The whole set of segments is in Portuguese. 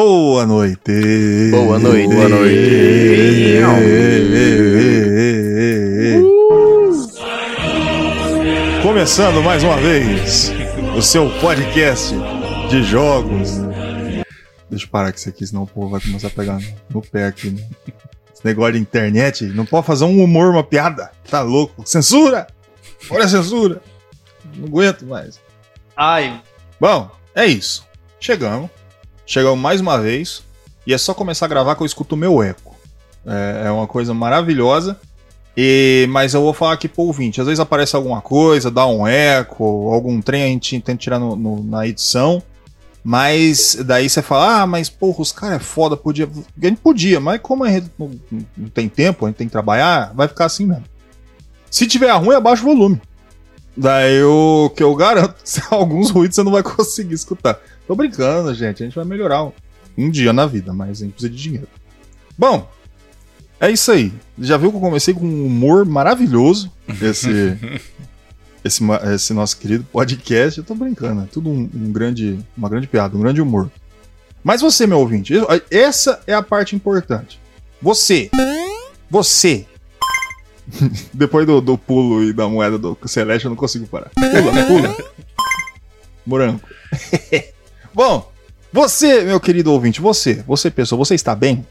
Boa noite. Boa noite. Boa noite. Começando mais uma vez o seu podcast de jogos. Deixa eu parar com isso aqui, senão o povo vai começar a pegar no, no pé aqui, né? Esse negócio de internet, não pode fazer um humor, uma piada. Tá louco? Censura! Olha a censura! Não aguento mais. Ai, Bom, é isso. Chegamos. Chegamos mais uma vez. E é só começar a gravar que eu escuto o meu eco. É, é uma coisa maravilhosa. E, mas eu vou falar aqui pro ouvinte. Às vezes aparece alguma coisa, dá um eco, algum trem a gente tenta tirar no- no- na edição. Mas daí você fala, ah, mas porra, os caras é foda, podia. A gente podia, mas como a gente não, não tem tempo, a gente tem que trabalhar, vai ficar assim mesmo. Se tiver ruim, abaixa o volume. Daí o que eu garanto, alguns ruídos você não vai conseguir escutar. Tô brincando, gente. A gente vai melhorar um, um dia na vida, mas a gente precisa de dinheiro. Bom, é isso aí. Já viu que eu comecei com um humor maravilhoso. Esse, esse, esse nosso querido podcast. Eu tô brincando. É tudo um, um grande, uma grande piada, um grande humor. Mas você, meu ouvinte, essa é a parte importante. Você, você. Depois do, do pulo e da moeda do Celeste, eu não consigo parar. Pula, pula. Morango. Bom, você, meu querido ouvinte, você, você pessoa, você está bem?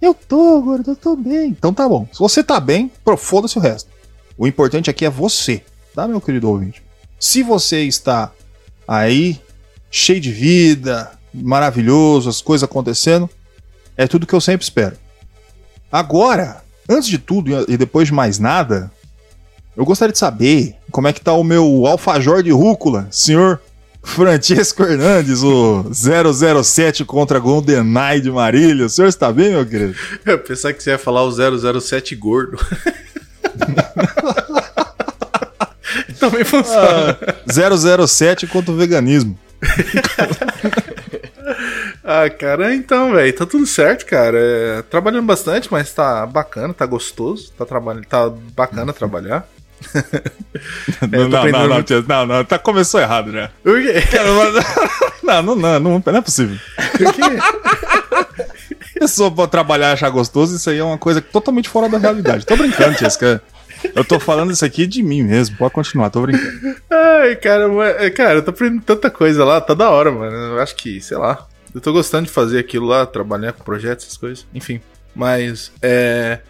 Eu tô, gordo, eu tô bem. Então tá bom. Se você tá bem, foda-se o resto. O importante aqui é você, tá, meu querido ouvinte? Se você está aí, cheio de vida, maravilhoso, as coisas acontecendo, é tudo que eu sempre espero. Agora, antes de tudo e depois de mais nada, eu gostaria de saber como é que tá o meu alfajor de rúcula, senhor Francesco Hernandes, o 007 contra GoldenEye de Marília. O senhor está bem, meu querido? eu pensava que você ia falar o 007 gordo. Também funciona. Ah, 007 contra o veganismo. Ah, cara, então, velho, tá tudo certo, cara. É, trabalhando bastante, mas tá bacana, tá gostoso, tá, trabalhando, tá bacana trabalhar. Não, tô não, não, não, tia, não, não, tá, começou errado já. Por quê? Não, não, não, não, não é possível. Por quê? Pessoa pra trabalhar e achar gostoso, isso aí é uma coisa totalmente fora da realidade. Tô brincando, Tiesca. Eu tô falando isso aqui de mim mesmo. Pode continuar, tô brincando. Ai, cara, mas- cara, eu tô aprendendo tanta coisa lá, tá da hora, mano. Eu acho que, sei lá, eu tô gostando de fazer aquilo lá, trabalhar com projetos, essas coisas, enfim. Mas, é.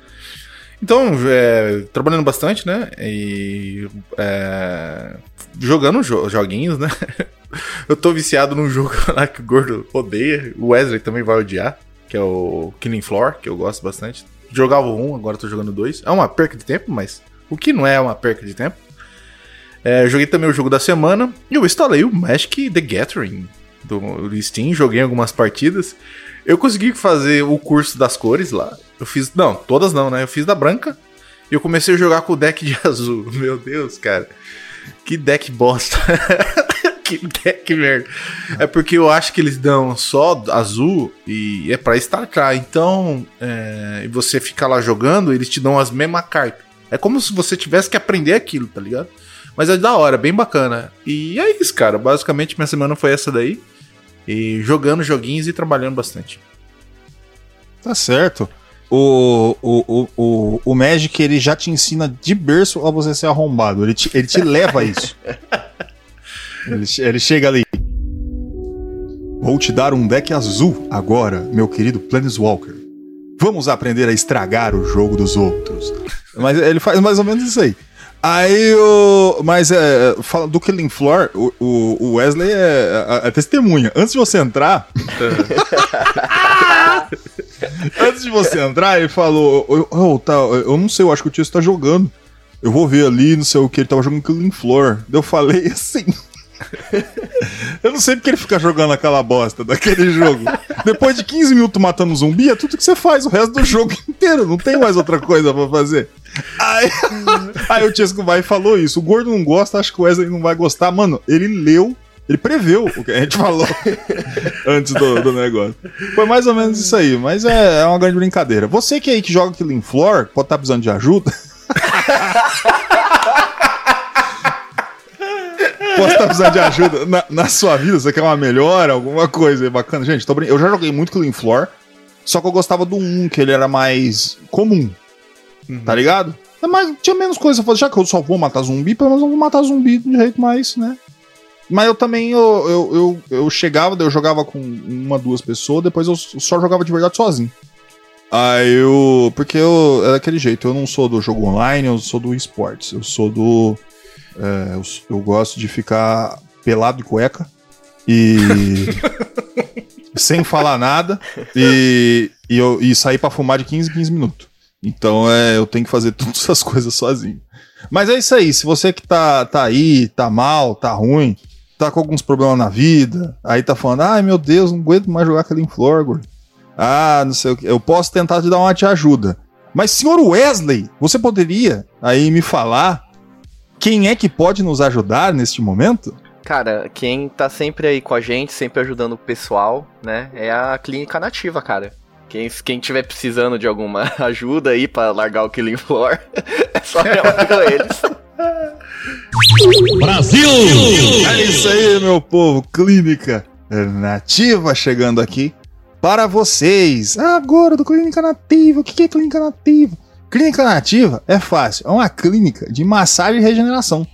Então, é, trabalhando bastante, né? E. é, jogando jo- joguinhos, né? Eu tô viciado num jogo lá que o Gordo odeia, o Wesley também vai odiar, que é o Killing Floor, que eu gosto bastante. Jogava 1, agora tô jogando 2. É uma perca de tempo, mas o que não é uma perca de tempo? É, joguei também o jogo da semana e eu instalei o Magic The Gathering do Steam, joguei algumas partidas. Eu consegui fazer o curso das cores lá. Eu fiz, não, todas não, né? Eu fiz da branca e eu comecei a jogar com o deck de azul. Meu Deus, cara. Que deck bosta. que deck merda. É porque eu acho que eles dão só azul e é pra startar. Então, é, você fica lá jogando, eles te dão as mesmas cartas. É como se você tivesse que aprender aquilo, tá ligado? Mas é da hora, bem bacana. E é isso, cara. Basicamente, minha semana foi essa daí. E jogando joguinhos e trabalhando bastante. Tá certo. O, o, o, o, o Magic, ele já te ensina de berço a você ser arrombado. Ele te, ele te leva a isso. Ele, ele chega ali. Vou te dar um deck azul agora, meu querido Planeswalker. Vamos aprender a estragar o jogo dos outros. Mas ele faz mais ou menos isso aí. Aí o. Mas é. Fala do Killing Floor, o, o- Wesley é, é- é testemunha. Antes de você entrar. Antes de você entrar, ele falou: "Ô, ô, tá, Eu não sei, eu acho que o tio está jogando. Eu vou ver ali, não sei o que, ele tava jogando Killing Floor. Eu falei assim. Eu não sei porque ele fica jogando aquela bosta daquele jogo. Depois de 15 minutos matando zumbi, é tudo que você faz o resto do jogo inteiro. Não tem mais outra coisa pra fazer. Aí, aí o Chesco vai e falou isso. O gordo não gosta, acho que o Wesley não vai gostar. Mano, ele leu, ele preveu o que a gente falou antes do, do negócio. Foi mais ou menos isso aí, mas é, é uma grande brincadeira. Você que aí que joga Killing Floor, pode estar precisando de ajuda. Posso estar precisando de ajuda na, na sua vida? Você quer uma melhora, alguma coisa bacana? Gente, tô brin... eu já joguei muito Killing Floor, só que eu gostava do 1, que ele era mais comum. Tá ligado? É mais, tinha menos coisa pra fazer. Já que eu só vou matar zumbi, pelo menos eu vou matar zumbi de jeito mais, né? Mas eu também, eu, eu, eu, eu chegava, eu jogava com uma, duas pessoas, depois eu só jogava de verdade sozinho. Aí eu. Porque eu. É daquele jeito, eu não sou do jogo online, eu sou do esportes. Eu sou do. É, eu, eu gosto de ficar pelado de cueca e. sem falar nada e, e, eu, e sair pra fumar de 15 em 15 minutos. Então é, eu tenho que fazer todas essas coisas sozinho. Mas é isso aí, se você que tá, tá aí, tá mal, tá ruim, tá com alguns problemas na vida, aí tá falando, ai meu Deus, não aguento mais jogar Floor, gordo. Ah, não sei o que. Eu posso tentar te dar uma te ajuda. Mas, senhor Wesley, você poderia aí me falar quem é que pode nos ajudar neste momento? Cara, quem tá sempre aí com a gente, sempre ajudando o pessoal, né? É a Clínica Nativa, cara. Quem, quem tiver precisando de alguma ajuda aí pra largar o Killing Floor, é só chamar com eles. É isso aí, meu povo. Clínica Nativa chegando aqui para vocês. Agora do Clínica Nativa. O que que é Clínica Nativa? Clínica Nativa é fácil. É uma clínica de massagem e regeneração.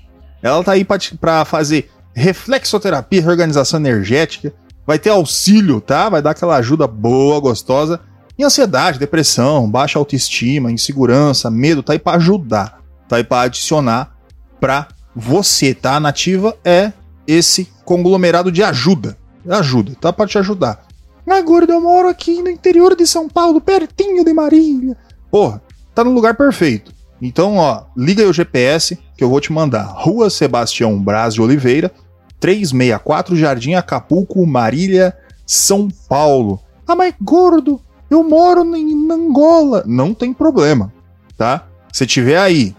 Ela tá aí para fazer reflexoterapia, reorganização energética. Vai ter auxílio, tá? Vai dar aquela ajuda boa, gostosa. Em ansiedade, depressão, baixa autoestima, insegurança, medo, tá aí para ajudar. Tá aí para adicionar pra você, tá? A Nativa é esse conglomerado de ajuda. Ajuda, tá para te ajudar. Gordo, eu moro aqui no interior de São Paulo, pertinho de Marília. Porra, tá no lugar perfeito. Então, ó, liga aí o GPS que eu vou te mandar. Rua Sebastião Braz de Oliveira, 364 Jardim Acapulco, Marília, São Paulo. Ah, mas gordo, eu moro em Angola. Não tem problema, tá? Se tiver aí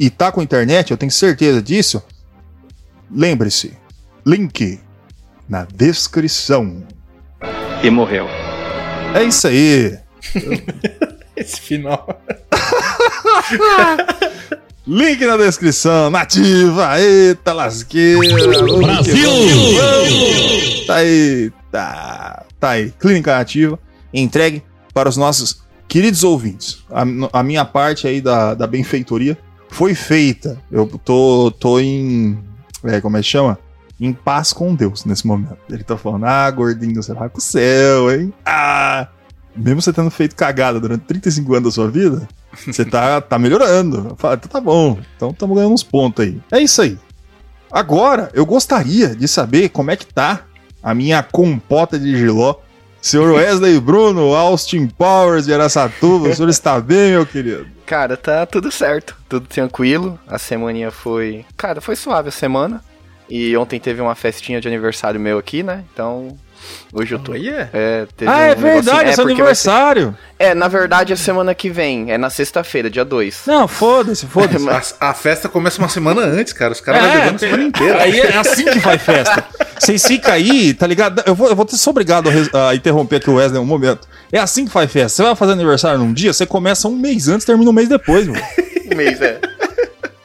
e tá com internet, eu tenho certeza disso. Lembre-se, link na descrição. E morreu. É isso aí. Esse final. Link na descrição, nativa, eita lasqueira. Brasil! Tá aí, tá, tá aí. Clínica Nativa, entregue para os nossos queridos ouvintes. A, a minha parte aí da, da benfeitoria foi feita. Eu tô, tô em. É, como é que chama? Em paz com Deus nesse momento. Ele tá falando, ah, gordinho, você vai pro céu, hein? Ah! Mesmo você tendo feito cagada durante 35 anos da sua vida, você tá, tá melhorando. Falo, então tá bom. Então estamos ganhando uns pontos aí. É isso aí. Agora, eu gostaria de saber como é que tá a minha compota de giló. Senhor Wesley Bruno, Austin Powers de Aracatuba, o senhor está bem, meu querido? Cara, tá tudo certo, tudo tranquilo. A semaninha foi. Cara, foi suave a semana. E ontem teve uma festinha de aniversário meu aqui, né? Então. Hoje eu tô. yeah. É, teve Ah, é um negocinho- verdade, é seu porque vai ser- aniversário. É, na verdade, é semana que vem. É na sexta-feira, dia 2. Não, foda-se, foda-se. A, a festa começa uma semana antes, cara. Os caras É, vão bebendo a semana inteira. Aí é assim que faz festa. Vocês ficam aí, tá ligado? Eu vou, eu vou ter ser obrigado a, a interromper aqui o Wesley um momento. É assim que faz festa. Você vai fazer aniversário num dia, você começa um mês antes e termina um mês depois, mano. mês, é.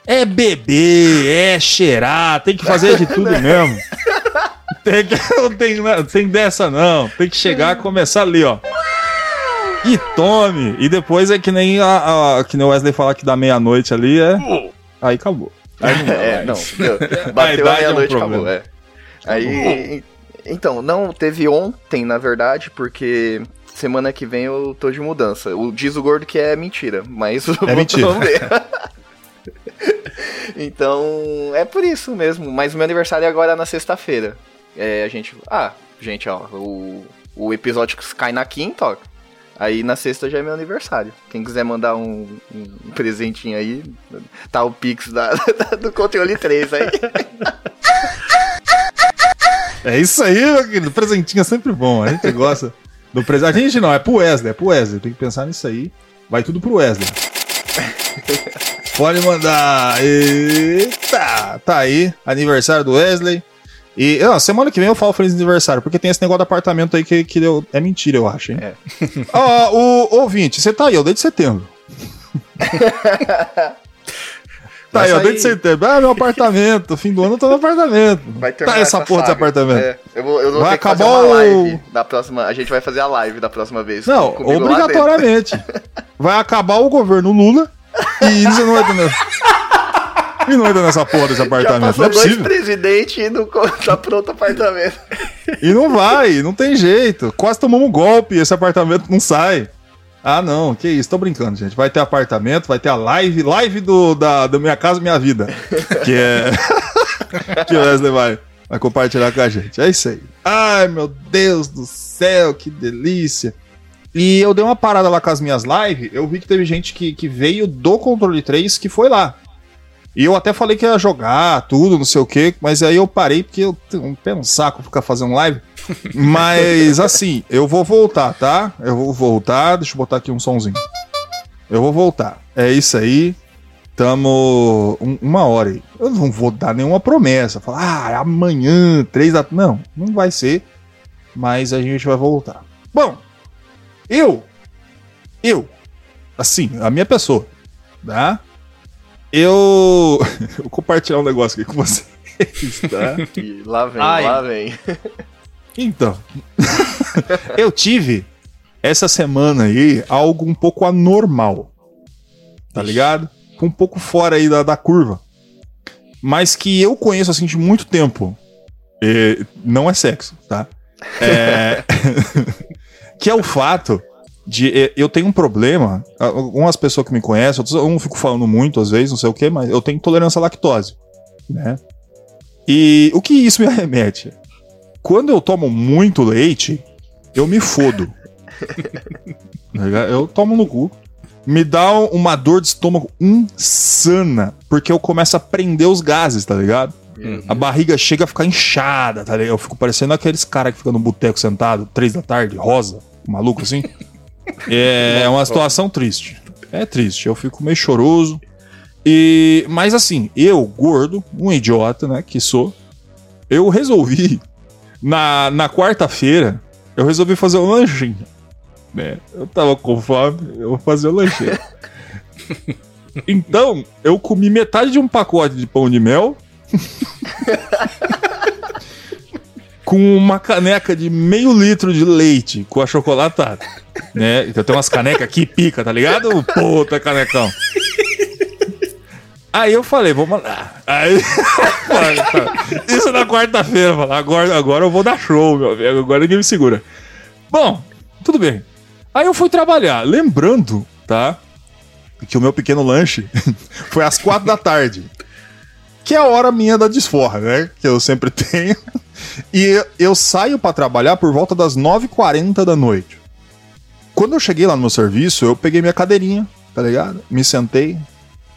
É beber, é cheirar, tem que fazer de tudo mesmo. Tem, que, não tem, na- tem dessa não. Tem que chegar e começar ali, ó. E tome. E depois é que nem a, a- que nem o Wesley falar que dá meia-noite ali, é. Aí acabou. Aí não dá É, não. deu. Bateu a é um meia-noite, acabou. É. Aí. Então, não teve ontem, na verdade, porque semana que vem eu tô de mudança. O diz o gordo que é mentira, mas É mentira. vamos ver. então, é por isso mesmo. Mas meu aniversário é agora na sexta-feira. É, a gente. Ah, gente, ó, o, o episódio cai na quinta, ó. Aí na sexta já é meu aniversário. Quem quiser mandar um, um presentinho aí, tá o Pix da, do controle 3 aí. É isso aí, meu querido. Presentinho é sempre bom. A gente gosta do presente. A gente não, é pro Wesley, é pro Wesley. Tem que pensar nisso aí. Vai tudo pro Wesley. Pode mandar. Eita! Tá aí, aniversário do Wesley. E ó, semana que vem eu falo feliz aniversário, porque tem esse negócio do apartamento aí que, que deu, é mentira, eu acho, hein? É. Ó, o ouvinte, você tá aí, ó, desde setembro. tá aí, ó, sair- desde setembro. Ah, meu apartamento, fim do ano eu tô no apartamento. Vai tá terminar aí essa porra desse apartamento. É, eu vou, eu vou Vai que fazer acabar uma o- live da próxima. A gente vai fazer a live da próxima vez. Não, obrigatoriamente. Vai acabar o governo Lula e você não vai ter. E não entra nessa porra desse Já apartamento. Não passou é dois possível. presidentes e não tá pronto o apartamento. E não vai, não tem jeito. Quase tomamos um golpe e esse apartamento não sai. Ah, não, que isso, tô brincando, gente. Vai ter apartamento, vai ter a live, live do, da, da Minha Casa Minha Vida. Que é. que o Wesley vai, vai compartilhar com a gente. É isso aí. Ai, meu Deus do céu, que delícia. E eu dei uma parada lá com as minhas lives, eu vi que teve gente que, que veio do controle 3 que foi lá. E eu até falei que ia jogar tudo, não sei o que, mas aí eu parei porque eu tenho um pé no saco ficar fazendo live. Mas assim, eu vou voltar, tá? Eu vou voltar, deixa eu botar aqui um sonzinho. Eu vou voltar. É isso aí. Tamo um- uma hora aí. Eu não vou dar nenhuma promessa. Falar, ah, amanhã, três da. Não, não vai ser. Mas a gente vai voltar. Bom, eu. Eu. Assim, a minha pessoa. Tá? Eu. vou compartilhar um negócio aqui com vocês, tá? E lá vem, Ai. lá vem. Então, eu tive essa semana aí algo um pouco anormal. Tá ligado? Um pouco fora aí da, da curva. Mas que eu conheço assim de muito tempo. E não é sexo, tá? É... que é o fato de eh, eu tenho um problema. Algumas pessoas que me conhecem, outras eu não fico falando muito às vezes, não sei o que, mas eu tenho intolerância à lactose, né? E o que isso me arremete? Quando eu tomo muito leite, eu me fodo. Tá eu tomo no cu. Me dá uma dor de estômago insana, porque eu começo a prender os gases, tá ligado? A barriga chega a ficar inchada, tá ligado? Eu fico parecendo aqueles caras que ficam no boteco sentado, três da tarde, rosa, maluco assim. É uma situação triste. É triste, eu fico meio choroso. E, mas assim, eu, gordo, um idiota, né, que sou, eu resolvi, na, na quarta-feira, eu resolvi fazer um lanchinho. Né? Eu tava com fome, eu vou fazer o lanchinho. então, eu comi metade de um pacote de pão de mel. com uma caneca de meio litro de leite com achocolatado. Né? Então tem umas canecas aqui, pica, tá ligado? Puta canecão. Aí eu falei, vou mandar. Aí, isso na quarta-feira, agora, agora eu vou dar show, meu amigo, agora ninguém me segura. Bom, tudo bem. Aí eu fui trabalhar, lembrando, tá? Que o meu pequeno lanche foi às quatro da tarde. Que é a hora minha da desforra, né? Que eu sempre tenho. E eu saio pra trabalhar por volta das 9h40 da noite. Quando eu cheguei lá no meu serviço, eu peguei minha cadeirinha, tá ligado? Me sentei,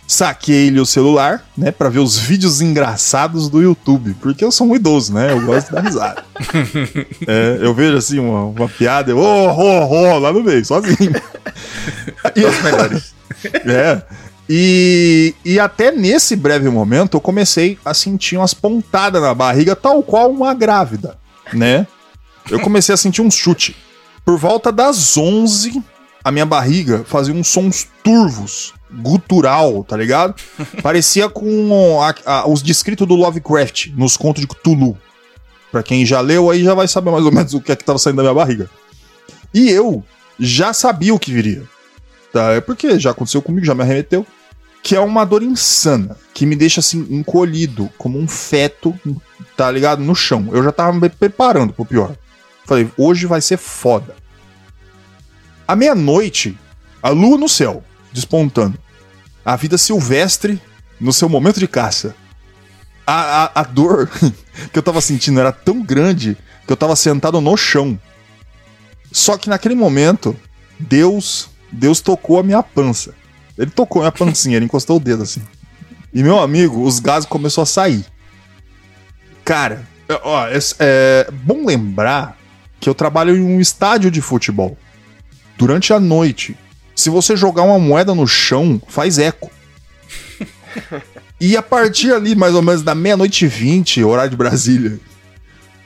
saquei-lhe o celular, né, Pra ver os vídeos engraçados do YouTube, porque eu sou um idoso, né? Eu gosto dar risada. É, eu vejo assim uma, uma piada, eu, oh, oh, oh, lá no meio, sozinho. E- Os melhores. é. E, e até nesse breve momento eu comecei a sentir umas pontadas na barriga, tal qual uma grávida, né? Eu comecei a sentir um chute. Por volta das 11, a minha barriga fazia uns sons turvos, gutural, tá ligado? Parecia com a- a- os descritos do Lovecraft nos contos de Cthulhu. Pra quem já leu aí já vai saber mais ou menos o que é que tava saindo da minha barriga. E eu já sabia o que viria. Tá? É porque já aconteceu comigo, já me arremeteu. Que é uma dor insana, que me deixa assim, encolhido, como um feto, tá ligado? No chão. Eu já tava me preparando pro pior. Falei, hoje vai ser foda. À meia-noite, a lua no céu, despontando. A vida silvestre no seu momento de caça. A, a, a dor que eu tava sentindo era tão grande que eu tava sentado no chão. Só que naquele momento, Deus, Deus tocou a minha pança. Ele tocou minha pancinha, ele encostou o dedo assim. E meu amigo, os gases começou a sair. Cara, É, Ó, é, é bom lembrar que eu trabalho em um estádio de futebol. Durante a noite. Se você jogar uma moeda no chão, faz eco. E a partir ali, mais ou menos, da meia-noite e vinte, horário de Brasília,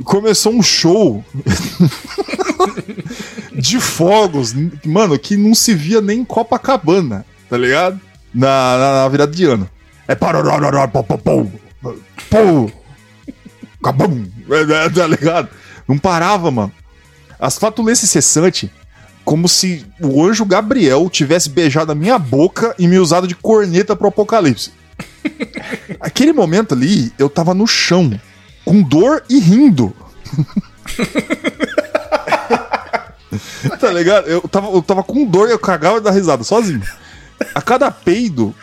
começou um show de fogos, mano, que não se via nem em Copacabana, tá ligado? Na, na, na virada de ano. É pô, cabum, é, é, tá ligado? Não parava, mano. As flatulências cessantes, como se o anjo Gabriel tivesse beijado a minha boca e me usado de corneta pro apocalipse. Aquele momento ali, eu tava no chão, com dor e rindo. tá ligado? Eu tava, eu tava com dor e eu cagava dava risada sozinho. A cada peido,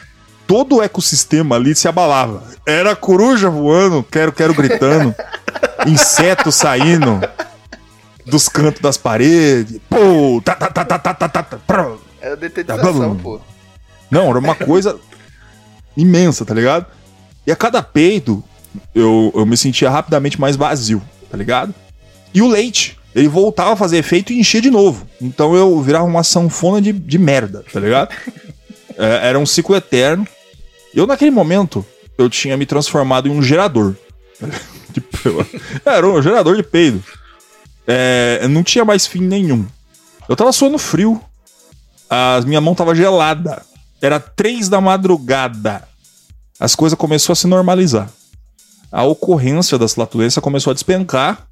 todo o ecossistema ali se abalava. Era coruja voando, quero, quero gritando, inseto saindo dos cantos das paredes. Pô, tá, tá, tá, tá, tá, tá, tá, tá prô. Era detetização, tá, pô. Não, era uma coisa imensa, tá ligado? E a cada peido, eu, eu me sentia rapidamente mais vazio, tá ligado? E o leite, ele voltava a fazer efeito e enchia de novo. Então eu virava uma sanfona de, de merda, tá ligado? É, era um ciclo eterno. Eu, naquele momento, eu tinha me transformado em um gerador. Tipo, era um gerador de peido. É, não tinha mais fim nenhum. Eu tava suando frio. As minha mão tava gelada. Era três da madrugada. As coisas começaram a se normalizar. A ocorrência das flatulências começou a despencar.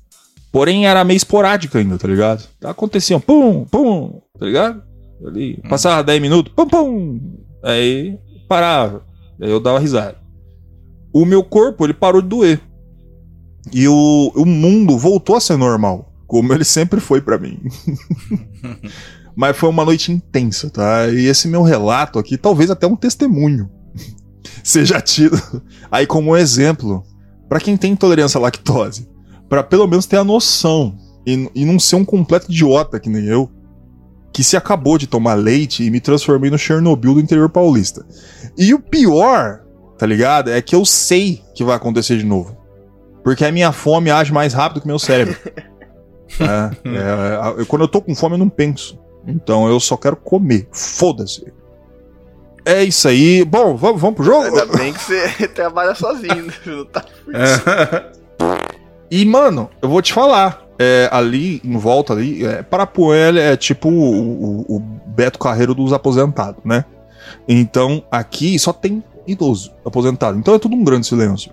Porém, era meio esporádica ainda, tá ligado? Acontecia um pum, pum, tá ligado? Ali, passava 10 minutos, pum, pum. Aí parava. Aí eu dava risada. O meu corpo, ele parou de doer. E o, o mundo voltou a ser normal. Como ele sempre foi pra mim. Mas foi uma noite intensa, tá? E esse meu relato aqui, talvez até um testemunho, seja tido aí como exemplo pra quem tem intolerância à lactose. Pra pelo menos ter a noção e, e não ser um completo idiota que nem eu, que se acabou de tomar leite e me transformei no Chernobyl do interior paulista. E o pior, tá ligado? É que eu sei que vai acontecer de novo. Porque a minha fome age mais rápido que meu cérebro. É, é, é, quando eu tô com fome, eu não penso. Então eu só quero comer. Foda-se. É isso aí. Bom, vamos, vamos pro jogo? Ainda bem que você trabalha sozinho, né? Não tá... E, mano, eu vou te falar. É, ali, em volta ali, é, Parapuã é tipo o, o- o Beto Carreiro dos aposentados, né? Então, aqui só tem idoso aposentado. Então é tudo um grande silêncio.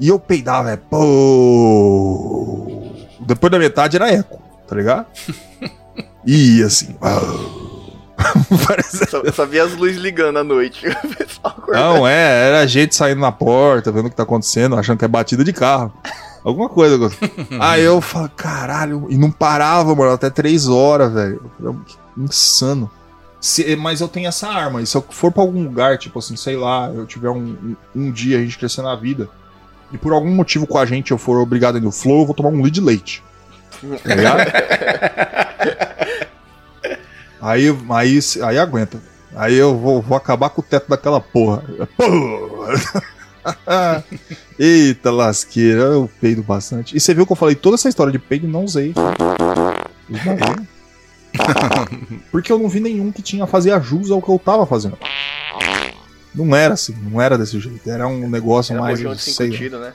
E eu peidava, é pô. Depois da metade era eco, tá ligado? E assim. Parece- Só, eu só vi as luzes ligando à noite. Não, é, era gente saindo na porta, vendo o que tá acontecendo, achando que é batida de carro. Alguma coisa. Aí eu falo, caralho, e não parava, mano, até três horas, velho. Que Insano. Se- mas eu tenho essa arma, e se eu for pra algum lugar, tipo assim, sei lá, eu tiver um, um, um dia a gente crescer na vida, e por algum motivo com a gente eu for obrigado a ir no flow, eu vou tomar um lead de leite. Tá ligado? aí, aí, aí aguenta. Aí eu vou, vou acabar com o teto daquela porra. Porra! Eita lasqueira, eu peido bastante. E você viu que eu falei toda essa história de peido e não usei. Porque eu não vi nenhum que tinha fazer jus ao que eu tava fazendo. Não era assim, não era desse jeito. Era um negócio Era mais. cinco sei lá. tiros, né?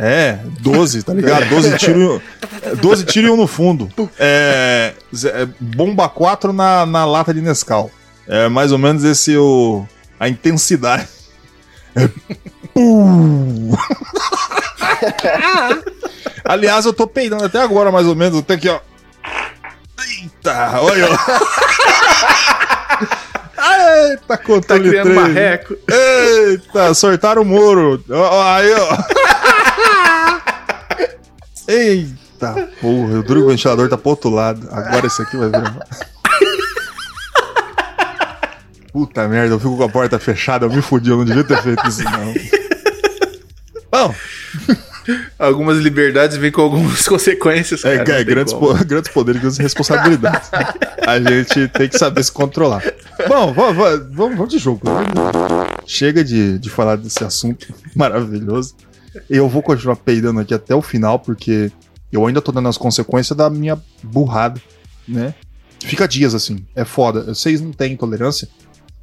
É, 12, tá ligado? 12 tiros 12 tiros e um no fundo. É, é, bomba 4 na, na lata de Nescau. É mais ou menos esse o a intensidade. É, pum. Aliás, eu tô peidando até agora mais ou menos, até aqui, ó. Eita, olha. ó. Eita, Tá controle criando 3. marreco. Eita, sortaram o muro. Aí, ó. Eita, porra, o duro que o ventilador tá pro outro lado. Agora esse aqui vai virar. Puta merda, eu fico com a porta fechada, eu me fudi, eu não devia ter feito isso, não. Bom, Algumas liberdades vêm com algumas consequências. é, cara, é grandes, po- grandes poderes e grandes responsabilidades. A gente tem que saber se controlar. Bom, vamos, vamos, vamos de jogo. Chega de, de falar desse assunto maravilhoso. Eu vou continuar peidando aqui até o final, porque eu ainda tô dando as consequências da minha burrada, né? Fica dias assim, é foda. Vocês não têm intolerância,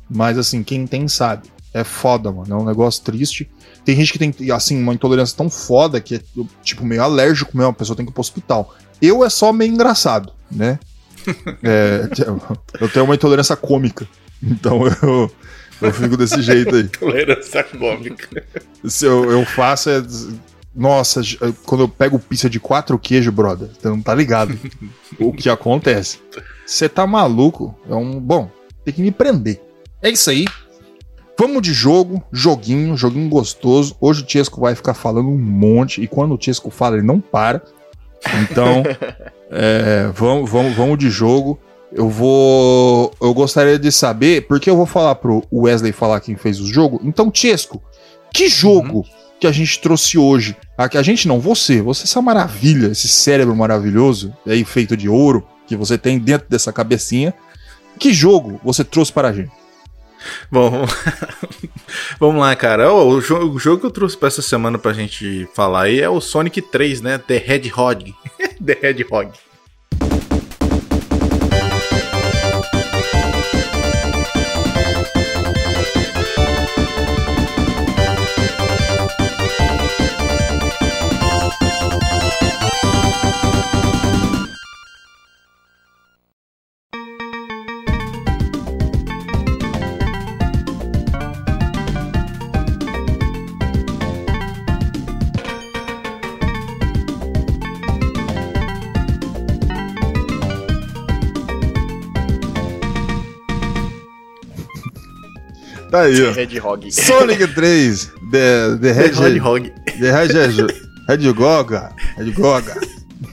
mas assim, quem tem sabe. É foda, mano. É um negócio triste. Tem gente que tem, assim, uma intolerância tão foda que é, tipo, meio alérgico mesmo. A pessoa tem que ir pro hospital. Eu é só meio engraçado, né? É, eu tenho uma intolerância cômica. Então eu, eu fico desse jeito aí. Tolerância cômica. Se eu, eu faço é. Nossa, quando eu pego pizza de quatro queijos, brother, você não tá ligado o que acontece. Você tá maluco? É um. Bom, tem que me prender. É isso aí. Vamos de jogo, joguinho, joguinho gostoso. Hoje o Tiesco vai ficar falando um monte, e quando o Tiesco fala, ele não para. Então, é, vamos, vamos, vamos de jogo. Eu vou. Eu gostaria de saber, porque eu vou falar pro Wesley falar quem fez o jogo. Então, Tiesco, que jogo uhum. que a gente trouxe hoje? A, a gente não, você. Você, essa maravilha, esse cérebro maravilhoso, aí feito de ouro, que você tem dentro dessa cabecinha. Que jogo você trouxe para a gente? Bom, vamos lá, cara. O, jogo, o jogo que eu trouxe para essa semana pra gente falar aí é o Sonic 3, né? The Hedgehog. The Hedgehog. Tá aí, ó. Hedgehog. Sonic 3. The, the Hedgehog. The Hedgehog. Hedgehoga. Hedgehoga.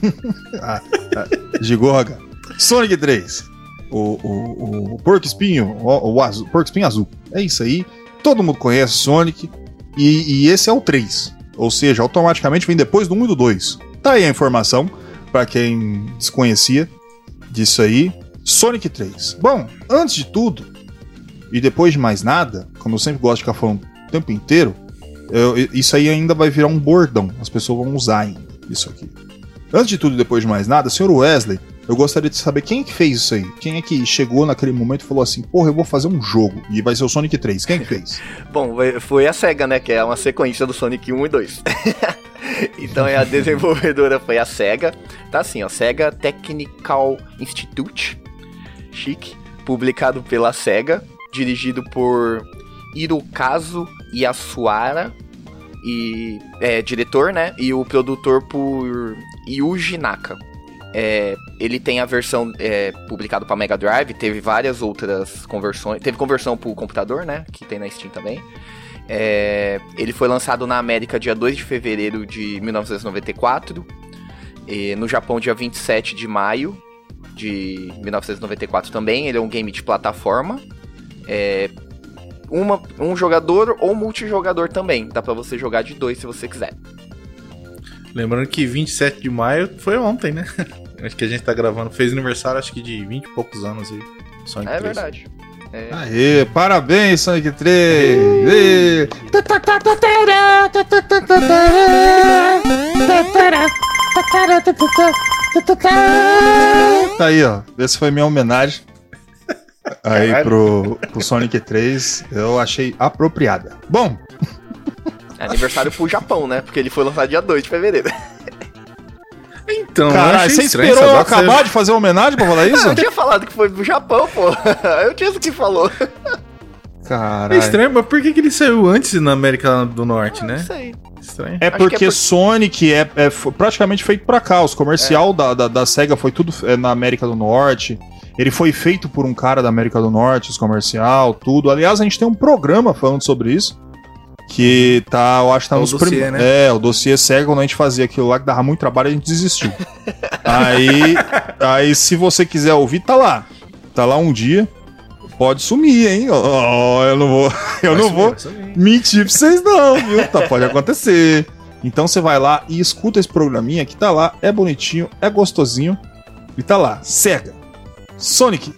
ah, ah, Gigoga. Sonic 3. O, o, o Porco Espinho. O, o azul, Porco Espinho Azul. É isso aí. Todo mundo conhece Sonic. E, e esse é o 3. Ou seja, automaticamente vem depois do 1 e do 2. Tá aí a informação. para quem desconhecia disso aí. Sonic 3. Bom, antes de tudo, e depois de mais nada, como eu sempre gosto de ficar falando o tempo inteiro, eu, isso aí ainda vai virar um bordão. As pessoas vão usar ainda isso aqui. Antes de tudo depois de mais nada, senhor Wesley, eu gostaria de saber quem é que fez isso aí. Quem é que chegou naquele momento e falou assim, porra, eu vou fazer um jogo e vai ser o Sonic 3. Quem é que fez? Bom, foi a SEGA, né? Que é uma sequência do Sonic 1 e 2. então é a desenvolvedora foi a SEGA. Tá assim, ó, SEGA Technical Institute. Chique. Publicado pela SEGA dirigido por Hirokazu Yasuara e é, diretor, né? E o produtor por Yuji Naka. É, ele tem a versão é, publicada para Mega Drive, teve várias outras conversões, teve conversão para o computador, né? Que tem na Steam também. É, ele foi lançado na América dia 2 de fevereiro de 1994, no Japão dia 27 de maio de 1994 também. Ele é um game de plataforma é, uma, um jogador ou multijogador também. Dá para você jogar de dois se você quiser. Lembrando que 27 de maio foi ontem, né? Acho que a gente tá gravando. Fez aniversário, acho que de 20 e poucos anos aí. Sonic é 3. verdade. É. Aê, parabéns, Sonic 3! Tá aí, ó. Essa foi minha homenagem aí pro, pro Sonic 3, eu achei apropriada. Bom. É aniversário pro Japão, né? Porque ele foi lançado dia 2 de fevereiro. Então, Caralho, você esperou eu acabar você... de fazer uma homenagem pra falar isso? eu tinha falado que foi pro Japão, pô. Eu tinha que falou. Caralho. É estranho, mas por que, que ele saiu antes na América do Norte, né? Não sei. Estranho. É Acho porque é por... Sonic é, é praticamente feito pra cá. Os comercial é. da, da, da, SEGA foi tudo é, na América do Norte. Ele foi feito por um cara da América do Norte, os comercial, tudo. Aliás, a gente tem um programa falando sobre isso. Que tá, eu acho que tá é nos dossiê, prim... né? É, o dossiê cego, quando a gente fazia aquilo lá que dava muito trabalho, a gente desistiu. aí, aí, se você quiser ouvir, tá lá. Tá lá um dia. Pode sumir, hein? Oh, eu não vou, eu não vou mentir pra vocês, não, viu? Tá, pode acontecer. Então você vai lá e escuta esse programinha que tá lá, é bonitinho, é gostosinho. E tá lá, cega. Sonic.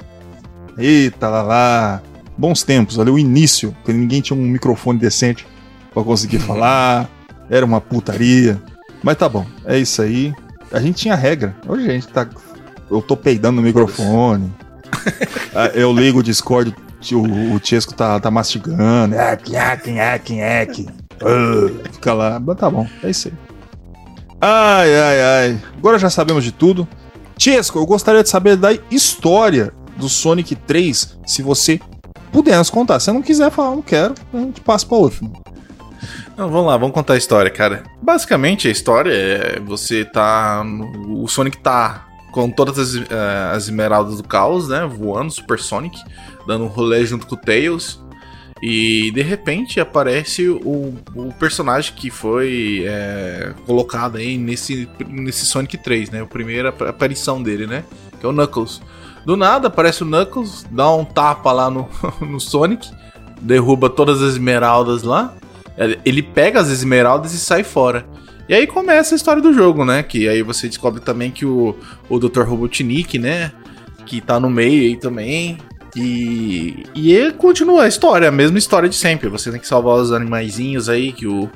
Eita lá lá. Bons tempos, olha o início, quando ninguém tinha um microfone decente para conseguir falar. Era uma putaria. Mas tá bom, é isso aí. A gente tinha regra. Hoje a gente tá. Eu tô peidando no microfone. Ah, eu ligo o Discord, o, o Chesco tá, tá mastigando. Ek, ek, ek, ek. Ah, Fica lá. Mas tá bom, é isso aí. Ai, ai, ai. Agora já sabemos de tudo. Chesco, eu gostaria de saber da história do Sonic 3, se você puder nos contar. Se não quiser falar, não quero, a gente passa pra outro. Não, vamos lá, vamos contar a história, cara. Basicamente, a história é você tá. O Sonic tá com todas as, eh, as esmeraldas do caos, né? Voando, Super Sonic, dando um rolê junto com o Tails. E de repente aparece o, o personagem que foi eh, colocado aí nesse, nesse Sonic 3, né? A primeira ap- aparição dele, né? Que é o Knuckles. Do nada aparece o Knuckles, dá um tapa lá no, no Sonic, derruba todas as esmeraldas lá. Ele- Ele pega as esmeraldas e sai fora. E aí começa a história do jogo, né? Que aí você descobre também que o, o Dr. Robotnik, né? Que tá no meio aí também. E, e ele continua a história, a mesma história de sempre. Você tem que salvar os animaizinhos aí, que o,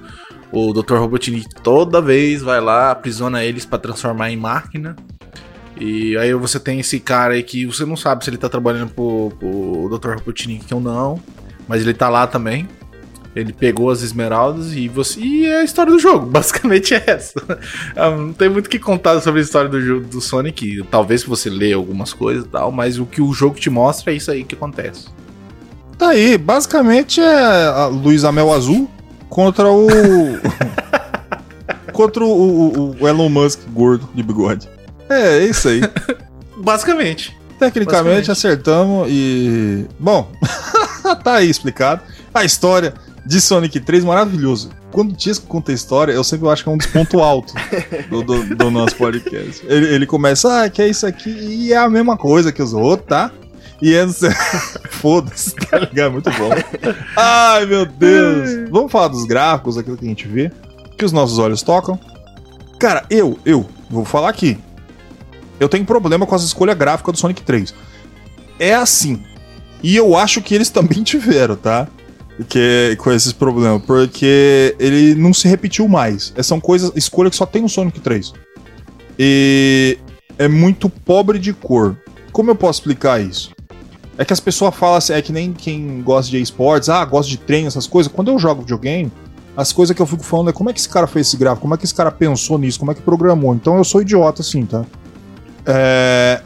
o Dr. Robotnik toda vez vai lá, aprisiona eles pra transformar em máquina. E aí você tem esse cara aí que você não sabe se ele tá trabalhando pro, pro Dr. Robotnik ou não. Mas ele tá lá também. Ele pegou as esmeraldas e você. E é a história do jogo, basicamente é essa. Ah, Não tem muito o que contar sobre a história do jogo do Sonic. Talvez você lê algumas coisas e tal, mas o que o jogo te mostra é isso aí que acontece. Tá aí, basicamente é a Luiz Amel Azul contra o. contra o, o- o Elon Musk gordo de bigode. É, é isso aí. Basicamente. Tecnicamente Basicamente. acertamos e. Bom, tá aí explicado. A história de Sonic 3 maravilhoso. Quando o Tisco conta a história, eu sempre acho que é um dos pontos altos do, do- do nosso podcast. Ele, ele começa, ah, que é isso aqui, e é a mesma coisa que os outros, tá? E é. Foda-se, tá ligado? Muito bom. Ai, meu Deus. Vamos falar dos gráficos, aquilo que a gente vê, que os nossos olhos tocam. Cara, eu, eu, vou falar aqui. Eu tenho problema com as escolhas gráficas do Sonic 3. É assim. E eu acho que eles também tiveram, tá? Que, com esses problemas. Porque ele não se repetiu mais. É, São coisas, escolhas que só tem no Sonic 3. E é muito pobre de cor. Como eu posso explicar isso? É que as pessoas falam assim, é que nem quem gosta de esportes, ah, gosta de treino, essas coisas. Quando eu jogo videogame, as coisas que eu fico falando é como é que esse cara fez esse gráfico, como é que esse cara pensou nisso, como é que programou. Então eu sou idiota assim, tá? É...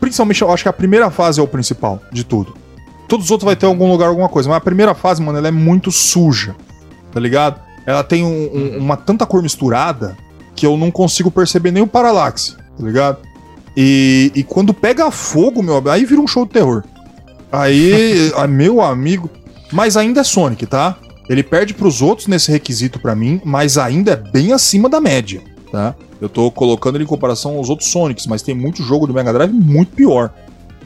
Principalmente, eu acho que a primeira fase é o principal de tudo. Todos os outros vai ter algum lugar, alguma coisa, mas a primeira fase, mano, ela é muito suja, tá ligado? Ela tem um- um- uma tanta cor misturada que eu não consigo perceber nem o paralaxe, tá ligado? E, e quando pega fogo, meu, aí vira um show de terror. Aí, meu amigo. Mas ainda é Sonic, tá? Ele perde pros outros nesse requisito pra mim, mas ainda é bem acima da média, tá? Eu tô colocando ele em comparação aos outros Sonics, mas tem muito jogo do Mega Drive muito pior,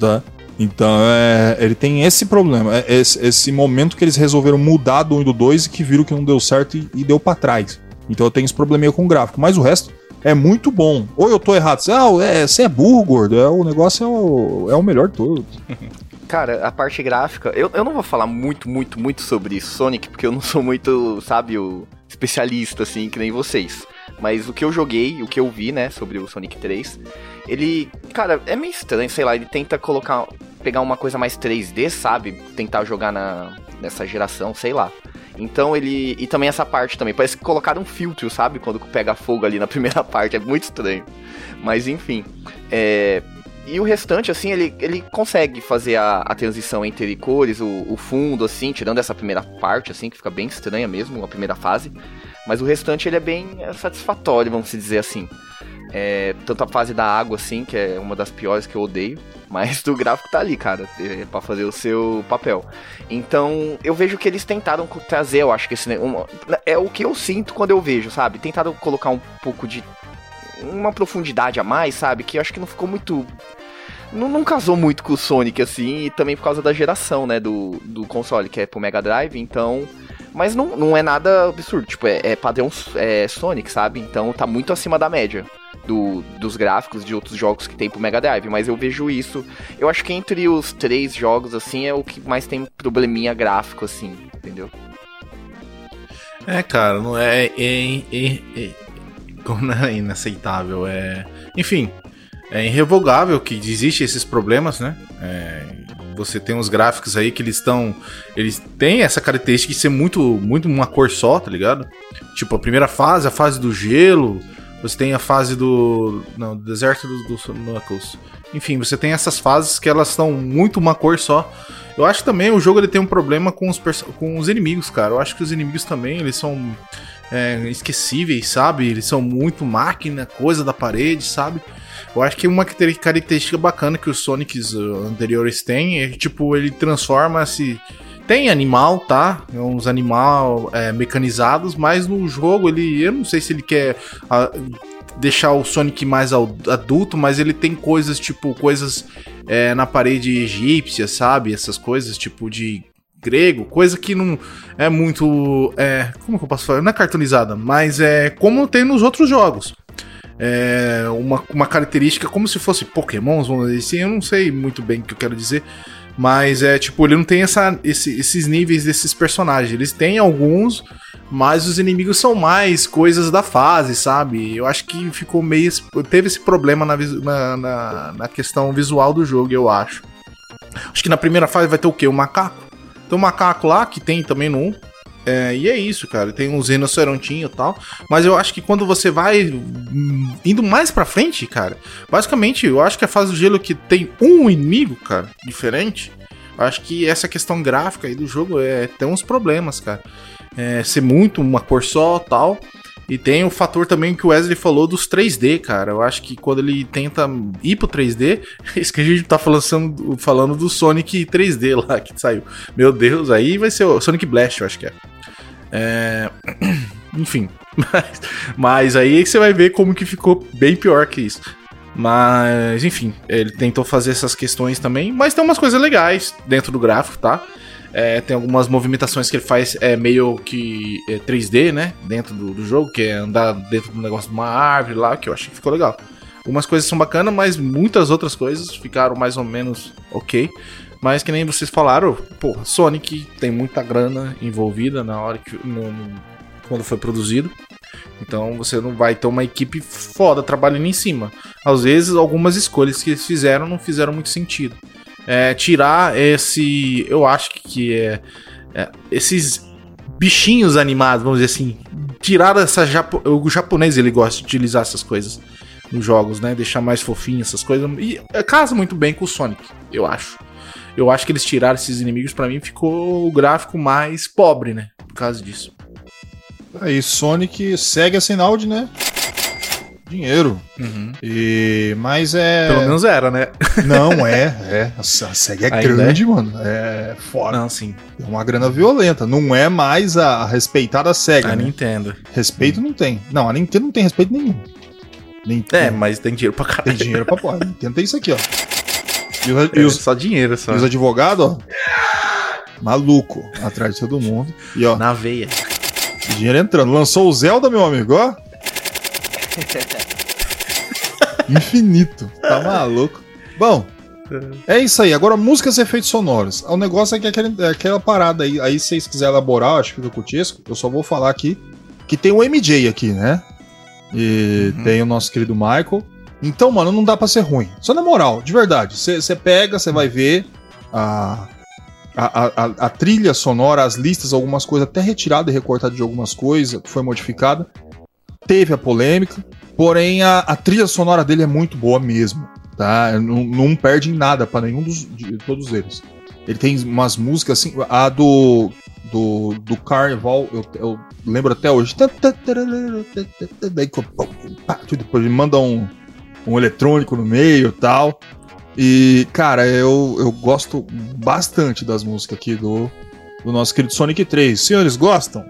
tá? Então, é, ele tem esse problema, é esse, esse momento que eles resolveram mudar do 1 e do 2 e que viram que não deu certo e, e deu pra trás. Então eu tenho esse probleminha com o gráfico, mas o resto é muito bom. Ou eu tô errado, você, ah, é, você é burro, gordo, é, o negócio é o, é o melhor de todos. Cara, a parte gráfica, eu, eu não vou falar muito, muito, muito sobre Sonic, porque eu não sou muito, sabe, o especialista, assim, que nem vocês. Mas o que eu joguei, o que eu vi, né, sobre o Sonic 3, ele, cara, é meio estranho, sei lá, ele tenta colocar, pegar uma coisa mais 3D, sabe? Tentar jogar na, nessa geração, sei lá. Então ele. E também essa parte também. Parece que colocaram um filtro, sabe? Quando pega fogo ali na primeira parte. É muito estranho. Mas enfim. É, e o restante, assim, ele, ele consegue fazer a, a transição entre cores, o, o fundo, assim, tirando essa primeira parte, assim, que fica bem estranha mesmo, a primeira fase. Mas o restante ele é bem satisfatório, vamos dizer assim. É, tanto a fase da água, assim, que é uma das piores que eu odeio. Mas o gráfico tá ali, cara, é, pra fazer o seu papel. Então, eu vejo que eles tentaram trazer, eu acho que esse. uma- é o que eu sinto quando eu vejo, sabe? Tentaram colocar um pouco de. Uma profundidade a mais, sabe? Que eu acho que não ficou muito. Não, não casou muito com o Sonic, assim, e também por causa da geração, né, do, do console, que é pro Mega Drive, então. Mas não, não é nada absurdo, tipo, é, é padrão é, Sonic, sabe? Então tá muito acima da média do, dos gráficos de outros jogos que tem pro Mega Drive, mas eu vejo isso. Eu acho que entre os três jogos, assim, é o que mais tem probleminha gráfico, assim, entendeu? É, cara, não é. é, é, é é inaceitável. É. Enfim, é irrevogável que existem esses problemas, né? É, você tem os gráficos aí que eles estão. Eles têm essa característica de ser muito, muito uma cor só, tá ligado? Tipo, a primeira fase, a fase do gelo. Você tem a fase do. Não, do deserto do, do Knuckles. Enfim, você tem essas fases que elas estão muito uma cor só. Eu acho também o jogo ele tem um problema com os, com os inimigos, cara. Eu acho que os inimigos também, eles são é, esquecíveis, sabe? Eles são muito máquina, coisa da parede, sabe? Eu acho que uma característica bacana que os Sonics uh, anteriores têm é que, tipo, ele transforma-se. Tem animal, tá? É uns animal é, mecanizados, mas no jogo ele. Eu não sei se ele quer. Uh, deixar o Sonic mais adulto, mas ele tem coisas tipo coisas é, na parede egípcia, sabe? Essas coisas tipo de grego, coisa que não é muito. É, como que eu posso falar? Não é cartunizada, mas é como tem nos outros jogos. É uma, uma característica como se fosse Pokémons, vamos dizer assim. Eu não sei muito bem o que eu quero dizer. Mas é tipo, ele não tem essa, esse, esses níveis desses personagens. Eles têm alguns, mas os inimigos são mais coisas da fase, sabe? Eu acho que ficou meio. Teve esse problema na, na, na, questão visual do jogo, eu acho. Acho que na primeira fase vai ter o quê? O macaco? Tem um macaco lá, que tem também no 1. É, e é isso, cara. Tem uns rinocerontinhos e tal. Mas eu acho que quando você vai hum, indo mais pra frente, cara, basicamente eu acho que a fase do gelo que tem um inimigo, cara, diferente. Acho que essa questão gráfica aí do jogo é, tem uns problemas, cara é, ser muito uma cor só tal. E tem o fator também que o Wesley falou dos 3D, cara. Eu acho que quando ele tenta ir pro 3D, isso que a gente tá falando, falando do Sonic 3D lá que saiu. Meu Deus, aí vai ser o Sonic Blast, eu acho que é. É... Enfim, mas, mas aí você vai ver como que ficou bem pior que isso. Mas, enfim, ele tentou fazer essas questões também, mas tem umas coisas legais dentro do gráfico, tá? É, tem algumas movimentações que ele faz é, meio que é, 3D, né? Dentro do, do, jogo, que é andar dentro do negócio de uma árvore lá, que eu achei que ficou legal. Algumas coisas são bacanas, mas muitas outras coisas ficaram mais ou menos ok. Mas que nem vocês falaram, pô, Sonic tem muita grana envolvida na hora que. No, no, quando foi produzido. Então você não vai ter uma equipe foda trabalhando em cima. Às vezes, algumas escolhas que eles fizeram não fizeram muito sentido é, tirar esse. Eu acho que é, é, esses bichinhos animados, vamos dizer assim. Tirar essa. Japo, o japonês ele gosta de utilizar essas coisas nos jogos, né? Deixar mais fofinho essas coisas. E é, casa muito bem com o Sonic, eu acho. Eu acho que eles tiraram esses inimigos, para mim ficou o gráfico mais pobre, né? Por causa disso. Aí, Sonic segue a Sinaldi, né? dinheiro. Uhum. E, mas é. Pelo menos era, né? Não, é, é. A SEG é Ainda grande, é? mano. É foda. Não, sim. É uma grana violenta. Não é mais a, a respeitada SEGA. A né? Nintendo. Respeito não tem. Não, a Nintendo não tem respeito nenhum. Nintendo. É, mas tem dinheiro pra caralho. Tem dinheiro pra porra. Nintendo tem isso aqui, ó. E, os, é, e os, só dinheiro, só. E os advogados, ó. Maluco, atrás de todo mundo. E ó. Na veia. Dinheiro entrando. Lançou o Zelda, meu amigo, ó. Infinito. Tá maluco. Bom, é isso aí. Agora, músicas e efeitos sonoros. O negócio é que aquele, é aquela parada aí. Aí, se vocês quiserem elaborar, acho que fica cutisco. Eu só vou falar aqui que tem o MJ aqui, né? E uhum. tem o nosso querido Michael. Então, mano, não dá pra ser ruim. Só na moral, de verdade. Você pega, você vai ver a, a, a, a, trilha sonora, as listas, algumas coisas até retirada e recortada de algumas coisas, foi modificada. Teve a polêmica. Porém, a, a trilha sonora dele é muito boa mesmo. Tá? Não, não perde em nada para nenhum dos, de todos eles. Ele tem umas músicas assim. A do. Do, do Carnival, eu, eu lembro até hoje. Depois ele manda um, um eletrônico no meio e tal. E, cara, eu, eu gosto bastante das músicas aqui do, do nosso querido Sonic 3. Senhores, gostam?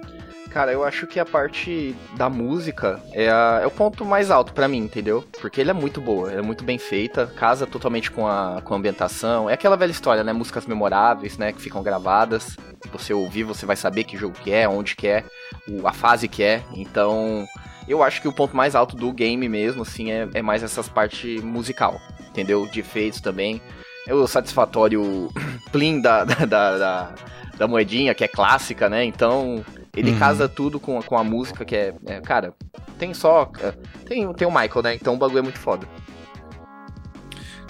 Cara, eu acho que a parte da música é, a, é o ponto mais alto para mim, entendeu? Porque ele é muito boa, é muito bem feita, casa totalmente com a, com a ambientação. É aquela velha história, né? Músicas memoráveis, né? Que ficam gravadas. Você ouvir, você vai saber que jogo que é, onde que é, a fase que é. Então, eu acho que o ponto mais alto do game mesmo, assim, é, é mais essas parte musical, entendeu? De efeitos também. É o satisfatório plim da, da, da, da, da moedinha, que é clássica, né? Então, Ele Uhum. casa tudo com, com a música, que é, é, Cara, tem só. é, Tem, tem o Michael, né? Então o bagulho é muito foda.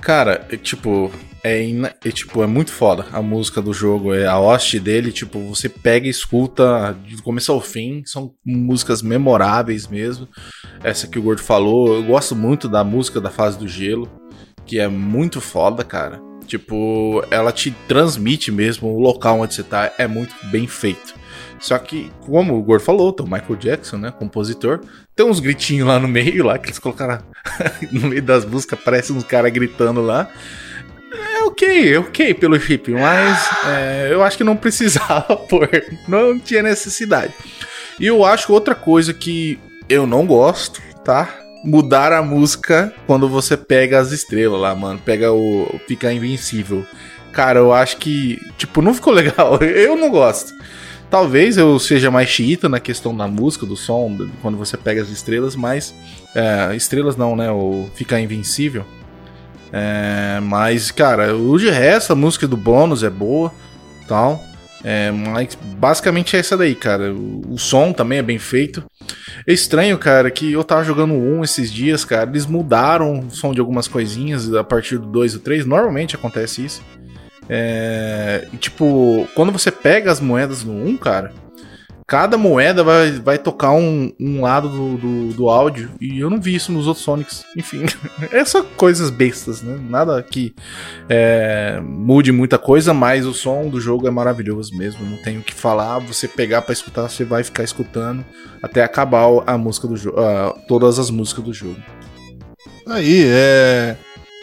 Cara, é, tipo, é, é, tipo, é muito foda a música do jogo. É a host dele, tipo, você pega e escuta do começo ao fim. São músicas memoráveis mesmo. Essa que o Gordo falou, eu gosto muito da música da fase do gelo, que é muito foda, cara. Tipo, ela te transmite mesmo o local onde você tá, é muito bem feito. Só que, como o Gordo falou, tem o Michael Jackson, né, compositor, tem uns gritinhos lá no meio, lá, que eles colocaram no meio das músicas, parece uns caras gritando lá. Ok, ok pelo chip, mas é, eu acho que não precisava pôr, não tinha necessidade. E eu acho outra coisa que eu não gosto, tá? Mudar a música quando você pega as estrelas lá, mano. Pega o. Fica invencível. Cara, eu acho que. Tipo, não ficou legal. Eu não gosto. Talvez eu seja mais xiita na questão da música, do som, do- quando você pega as estrelas, mas. é, estrelas não, né? O ficar invencível. É, mas, cara, o de resto, a música do bônus é boa tal. É, mas basicamente é essa daí, cara. O, o som também é bem feito. É estranho, cara, que eu tava jogando um esses dias, cara. Eles mudaram o som de algumas coisinhas a partir do 2 e 3. Normalmente acontece isso. É, e, tipo, quando você pega as moedas no 1, cara, cada moeda vai, vai tocar um, um lado do, do, do áudio. E eu não vi isso nos outros Sonics. Enfim, é só coisas bestas, né? Nada que é, mude muita coisa, mas o som do jogo é maravilhoso mesmo. Não tenho o que falar. Você pegar pra escutar, você vai ficar escutando até acabar a música do jogo, todas as músicas do jogo. Aí, é.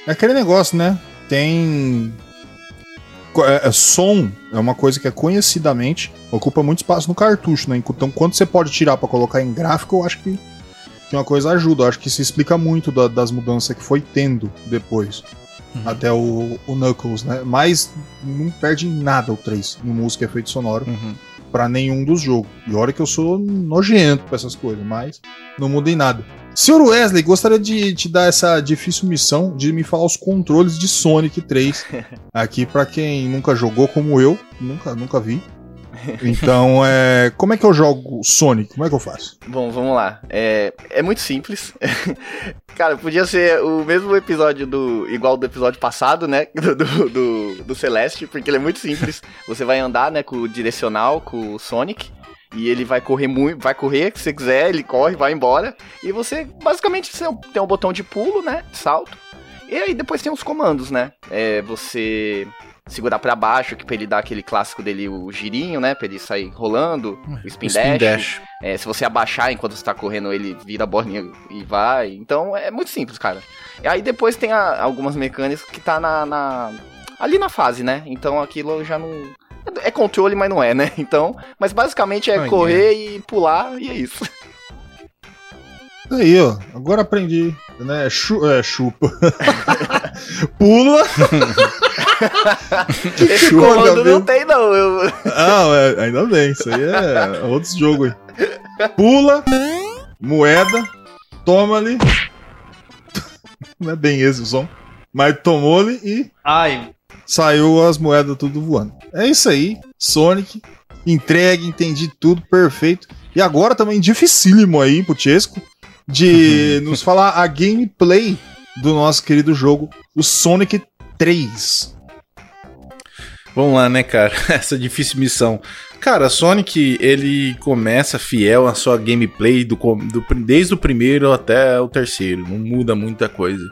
É aquele negócio, né? Tem. é- é, som é uma coisa que é conhecidamente ocupa muito espaço no cartucho, né? Então, quando você pode tirar pra colocar em gráfico, eu acho que, que uma coisa ajuda. Eu acho que isso explica muito da- das mudanças que foi tendo depois. Até o, o Knuckles, né? Mas não perde em nada o 3 no música e efeito sonoro Uhum. pra nenhum dos jogos. E olha que eu sou nojento pra essas coisas, mas não muda em nada. Senhor Wesley, gostaria de te dar essa difícil missão de me falar os controles de Sonic 3 aqui pra quem nunca jogou como eu, nunca, nunca vi. Então, é, como é que eu jogo Sonic? Como é que eu faço? Bom, vamos lá. É, é muito simples. Cara, podia ser o mesmo episódio do. igual do episódio passado, né? Do, do, do, do Celeste, porque ele é muito simples. Você vai andar, né, com o direcional, com o Sonic. E ele vai correr muito, vai correr, se você quiser, ele corre, vai embora. E você, basicamente, você tem um botão de pulo, né? Salto. E aí depois tem os comandos, né? É você segurar pra baixo, que pra ele dar aquele clássico dele, o girinho, né? Pra ele sair rolando, o spin, Spin dash. Dash. É, se você abaixar enquanto você tá correndo, ele vira a bolinha e vai. Então é muito simples, cara. E aí depois tem a- algumas mecânicas que tá na, na- ali na fase, né? Então aquilo já não. É controle, mas não é, né? Então. Mas basicamente é correr e pular e é isso. Aí, ó, agora aprendi, né? Chu é, chupa. Pula. Esse Chupa, comando não tem, não. Eu... Ah, é, ainda bem, isso aí é outro jogo aí. Pula, moeda, toma ali. Não é bem esse o som. Mas tomou-lhe e Ai, saiu as moedas tudo voando. É isso aí, Sonic. Entregue, entendi tudo, perfeito. E agora também dificílimo aí pro Chesco de nos falar a gameplay do nosso querido jogo, o Sonic 3. Vamos lá, né, cara? Essa difícil missão. Cara, Sonic, ele começa fiel à sua gameplay do, do- desde o primeiro até o terceiro. Não muda muita coisa.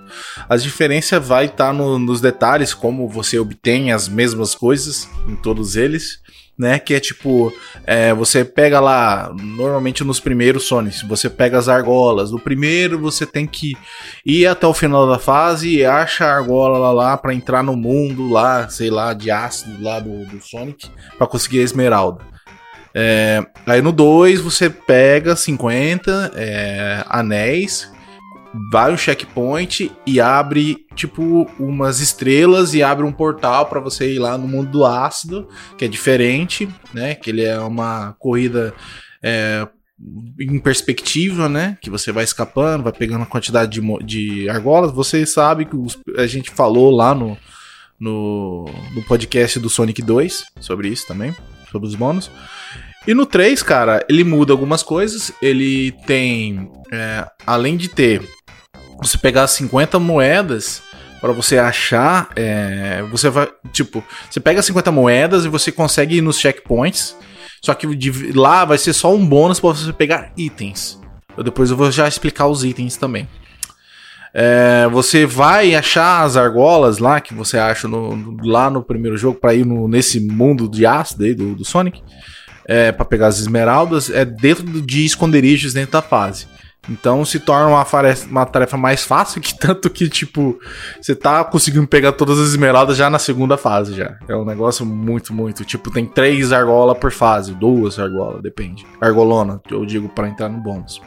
As diferenças vai estar nos detalhes, como você obtém as mesmas coisas em todos eles. Né, que é tipo, é, você pega lá, normalmente nos primeiros Sonics, você pega as argolas. No primeiro você tem que ir até o final da fase e acha a argola lá, lá para entrar no mundo lá, sei lá, de ácido lá do, do Sonic para conseguir a esmeralda. É, aí no 2 você pega 50 é, anéis, vai um checkpoint e abre tipo umas estrelas e abre um portal para você ir lá no mundo do ácido, que é diferente, né? Que ele é uma corrida é, em perspectiva, né? Que você vai escapando, vai pegando a quantidade de, de argolas. Você sabe que os- a gente falou lá no, no, no podcast do Sonic 2 sobre isso também, sobre os bônus. E no 3, cara, ele muda algumas coisas. Ele tem, é, além de ter, você pegar 50 moedas para você achar, é, você vai, tipo, você pega 50 moedas e você consegue ir nos checkpoints. Só que de, lá vai ser só um bônus para você pegar itens. Eu depois eu vou já explicar os itens também. É, você vai achar as argolas lá que você acha no, lá no primeiro jogo para ir no, nesse mundo de ácido aí do, do Sonic é, para pegar as esmeraldas é dentro de esconderijos dentro da fase. Então se torna uma, uma, tarefa mais fácil que tanto que, tipo, você tá conseguindo pegar todas as esmeraldas já na segunda fase já. É um negócio muito, muito. Tipo, tem três argolas por fase, duas argolas, depende. Argolona, eu digo para entrar no bônus.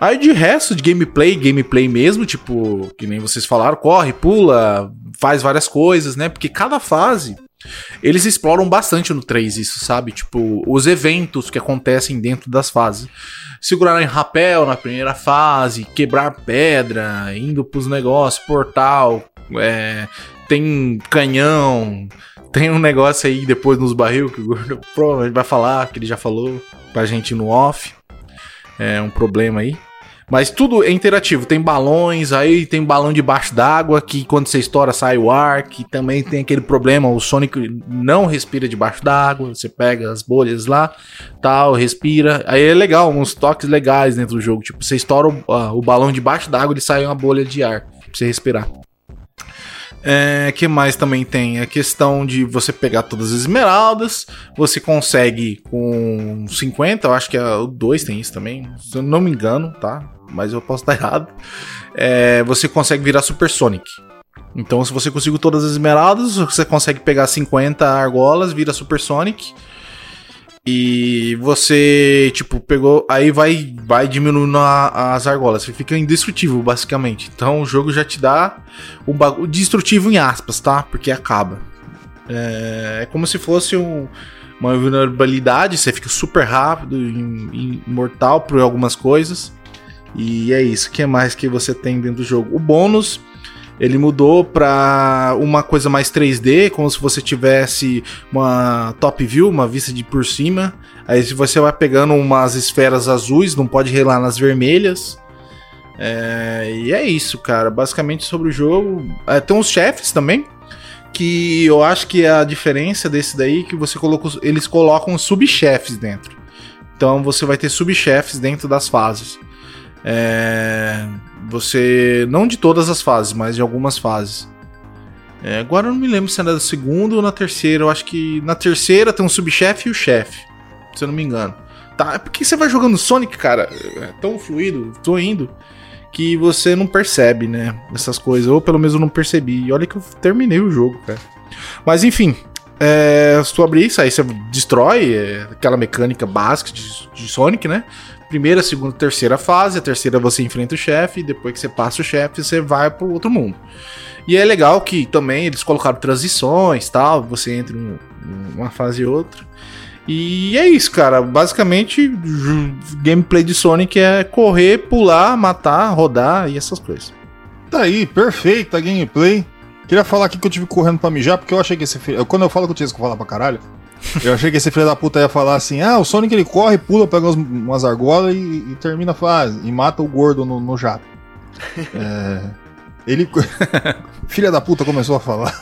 Aí de resto de gameplay, gameplay mesmo, tipo, que nem vocês falaram, corre, pula, faz várias coisas, né? Porque cada fase eles exploram bastante no 3 isso, sabe? Tipo, os eventos que acontecem dentro das fases. Segurar em rapel na primeira fase, quebrar pedra, indo pros negócios, portal, é, tem canhão, tem um negócio aí depois nos barril que o Gordo provavelmente vai falar, que ele já falou pra gente no off. É um problema aí. Mas tudo é interativo. Tem balões, aí tem balão debaixo d'água, que quando você estoura sai o ar, que também tem aquele problema, o Sonic não respira debaixo d'água, você pega as bolhas lá, tal, respira. Aí é legal, uns toques legais dentro do jogo. Tipo, você estoura o, uh, o balão debaixo d'água, ele sai uma bolha de ar pra você respirar. É, que mais também tem? A questão de você pegar todas as esmeraldas. Você consegue com 50, eu acho que é, o 2 tem isso também. Se eu não me engano, tá? Mas eu posso estar errado. É, você consegue virar Super Sonic. Então, se você conseguir todas as esmeraldas, você consegue pegar 50 argolas, vira Super Sonic. E você, tipo, pegou. Aí vai, vai diminuindo a, as argolas. Você fica indestrutível, basicamente. Então o jogo já te dá o bagulho. Destrutivo em aspas, tá? Porque acaba. É, é como se fosse um, uma vulnerabilidade. Você fica super rápido, imortal por algumas coisas. E é isso. O que mais que você tem dentro do jogo? O bônus ele mudou para uma coisa mais 3D, como se você tivesse uma top view, uma vista de por cima. Aí você vai pegando umas esferas azuis, não pode relar nas vermelhas. É, e é isso, cara. Basicamente sobre o jogo. É, tem uns chefes também. Que eu acho que a diferença desse daí é que você colocou. Eles colocam subchefes dentro. Então você vai ter subchefes dentro das fases. É, você. Não de todas as fases, mas de algumas fases. É, agora eu não me lembro se era da segunda ou na terceira. Eu acho que na terceira tem um subchefe e o chefe. Se eu não me engano. Tá, é porque você vai jogando Sonic, cara. É tão fluido, tô indo. Que você não percebe, né? Essas coisas. Ou pelo menos eu não percebi. E olha que eu terminei o jogo, cara. Mas enfim. É, se tu abrir isso aí, você destrói é, aquela mecânica básica de, de Sonic, né? Primeira, segunda, terceira fase. A terceira você enfrenta o chefe, depois que você passa o chefe, você vai pro outro mundo. E é legal que também eles colocaram transições, tal, você entra em uma fase e outra. E é isso, cara. Basicamente, gameplay de Sonic é correr, pular, matar, rodar e essas coisas. Tá aí, perfeita gameplay. Queria falar aqui que eu tive correndo pra mijar, porque eu achei que esse. Quando eu falo que eu tinha que falar pra caralho, eu achei que esse filho da puta ia falar assim: ah, o Sonic ele corre, pula, pega umas, umas argolas e, e, termina a fase. E mata o gordo no, no jato. É, ele. Filha da puta começou a falar.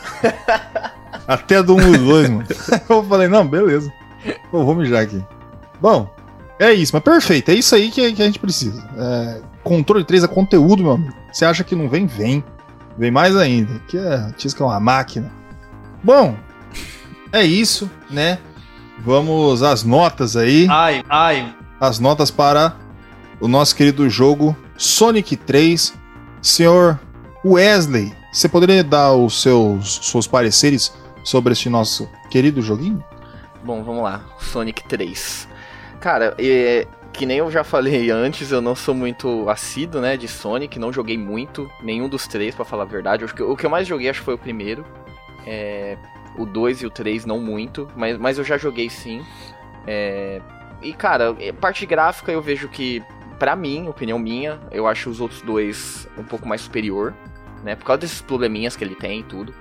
Até do 1 e 2, mano. Eu falei: não, beleza. Pô, vou mijar aqui. Bom, é isso, mas perfeito. É isso aí que, que a gente precisa. É, controle 3 é conteúdo, meu amigo. Você acha que não vem? Vem. Vem mais ainda. Que é, que é uma máquina. Bom, é isso, né? Vamos às notas aí. Ai, ai. As notas para o nosso querido jogo Sonic 3. Senhor Wesley, você poderia dar os seus, seus pareceres sobre este nosso querido joguinho? Bom, vamos lá. Sonic 3. Cara, é, que nem eu já falei antes, eu não sou muito assíduo, né, de Sonic, não joguei muito, nenhum dos três, para falar a verdade. O que eu mais joguei acho que foi o primeiro. É, o 2 e o 3 não muito, mas, mas eu já joguei sim. É, e cara, é, parte gráfica eu vejo que, para mim, opinião minha, eu acho os outros dois um pouco mais superior, né? Por causa desses probleminhas que ele tem e tudo.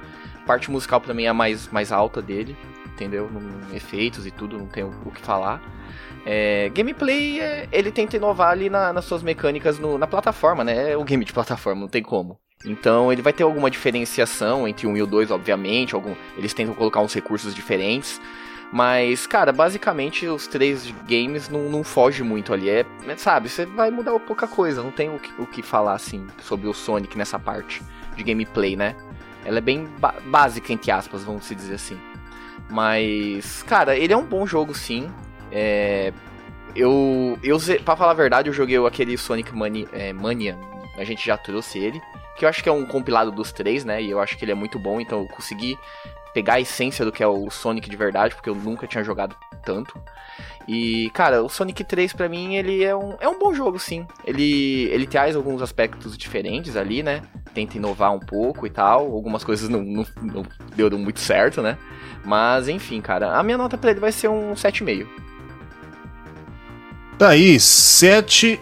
Parte musical pra mim é a mais, mais alta dele. entendeu? Efeitos e tudo, não tem o, o que falar. É, gameplay, é, ele tenta inovar ali na, nas suas mecânicas no, na plataforma, né? É o game de plataforma, não tem como. Então ele vai ter alguma diferenciação entre um e o dois, obviamente. Algum, eles tentam colocar uns recursos diferentes. Mas, cara, basicamente os três games não, não fogem muito ali. É, sabe, você vai mudar pouca coisa. Não tem o que, o que falar, assim, sobre o Sonic nessa parte de gameplay, né? Ela é bem básica, entre aspas, vamos se dizer assim. Mas, cara, ele é um bom jogo, sim. É, eu, eu, pra falar a verdade, eu joguei aquele Sonic Mania, é, Mania, a gente já trouxe ele. Que eu acho que é um compilado dos três, né? E eu acho que ele é muito bom, então eu consegui pegar a essência do que é o Sonic de verdade, porque eu nunca tinha jogado tanto. E, cara, o Sonic 3 para mim, ele é um, é um bom jogo, sim. Ele, ele traz alguns aspectos diferentes ali, né? Tenta inovar um pouco e tal. Algumas coisas não, não, não deu muito certo, né? Mas, enfim, cara, a minha nota pra ele vai ser um 7,5. Tá aí, 7,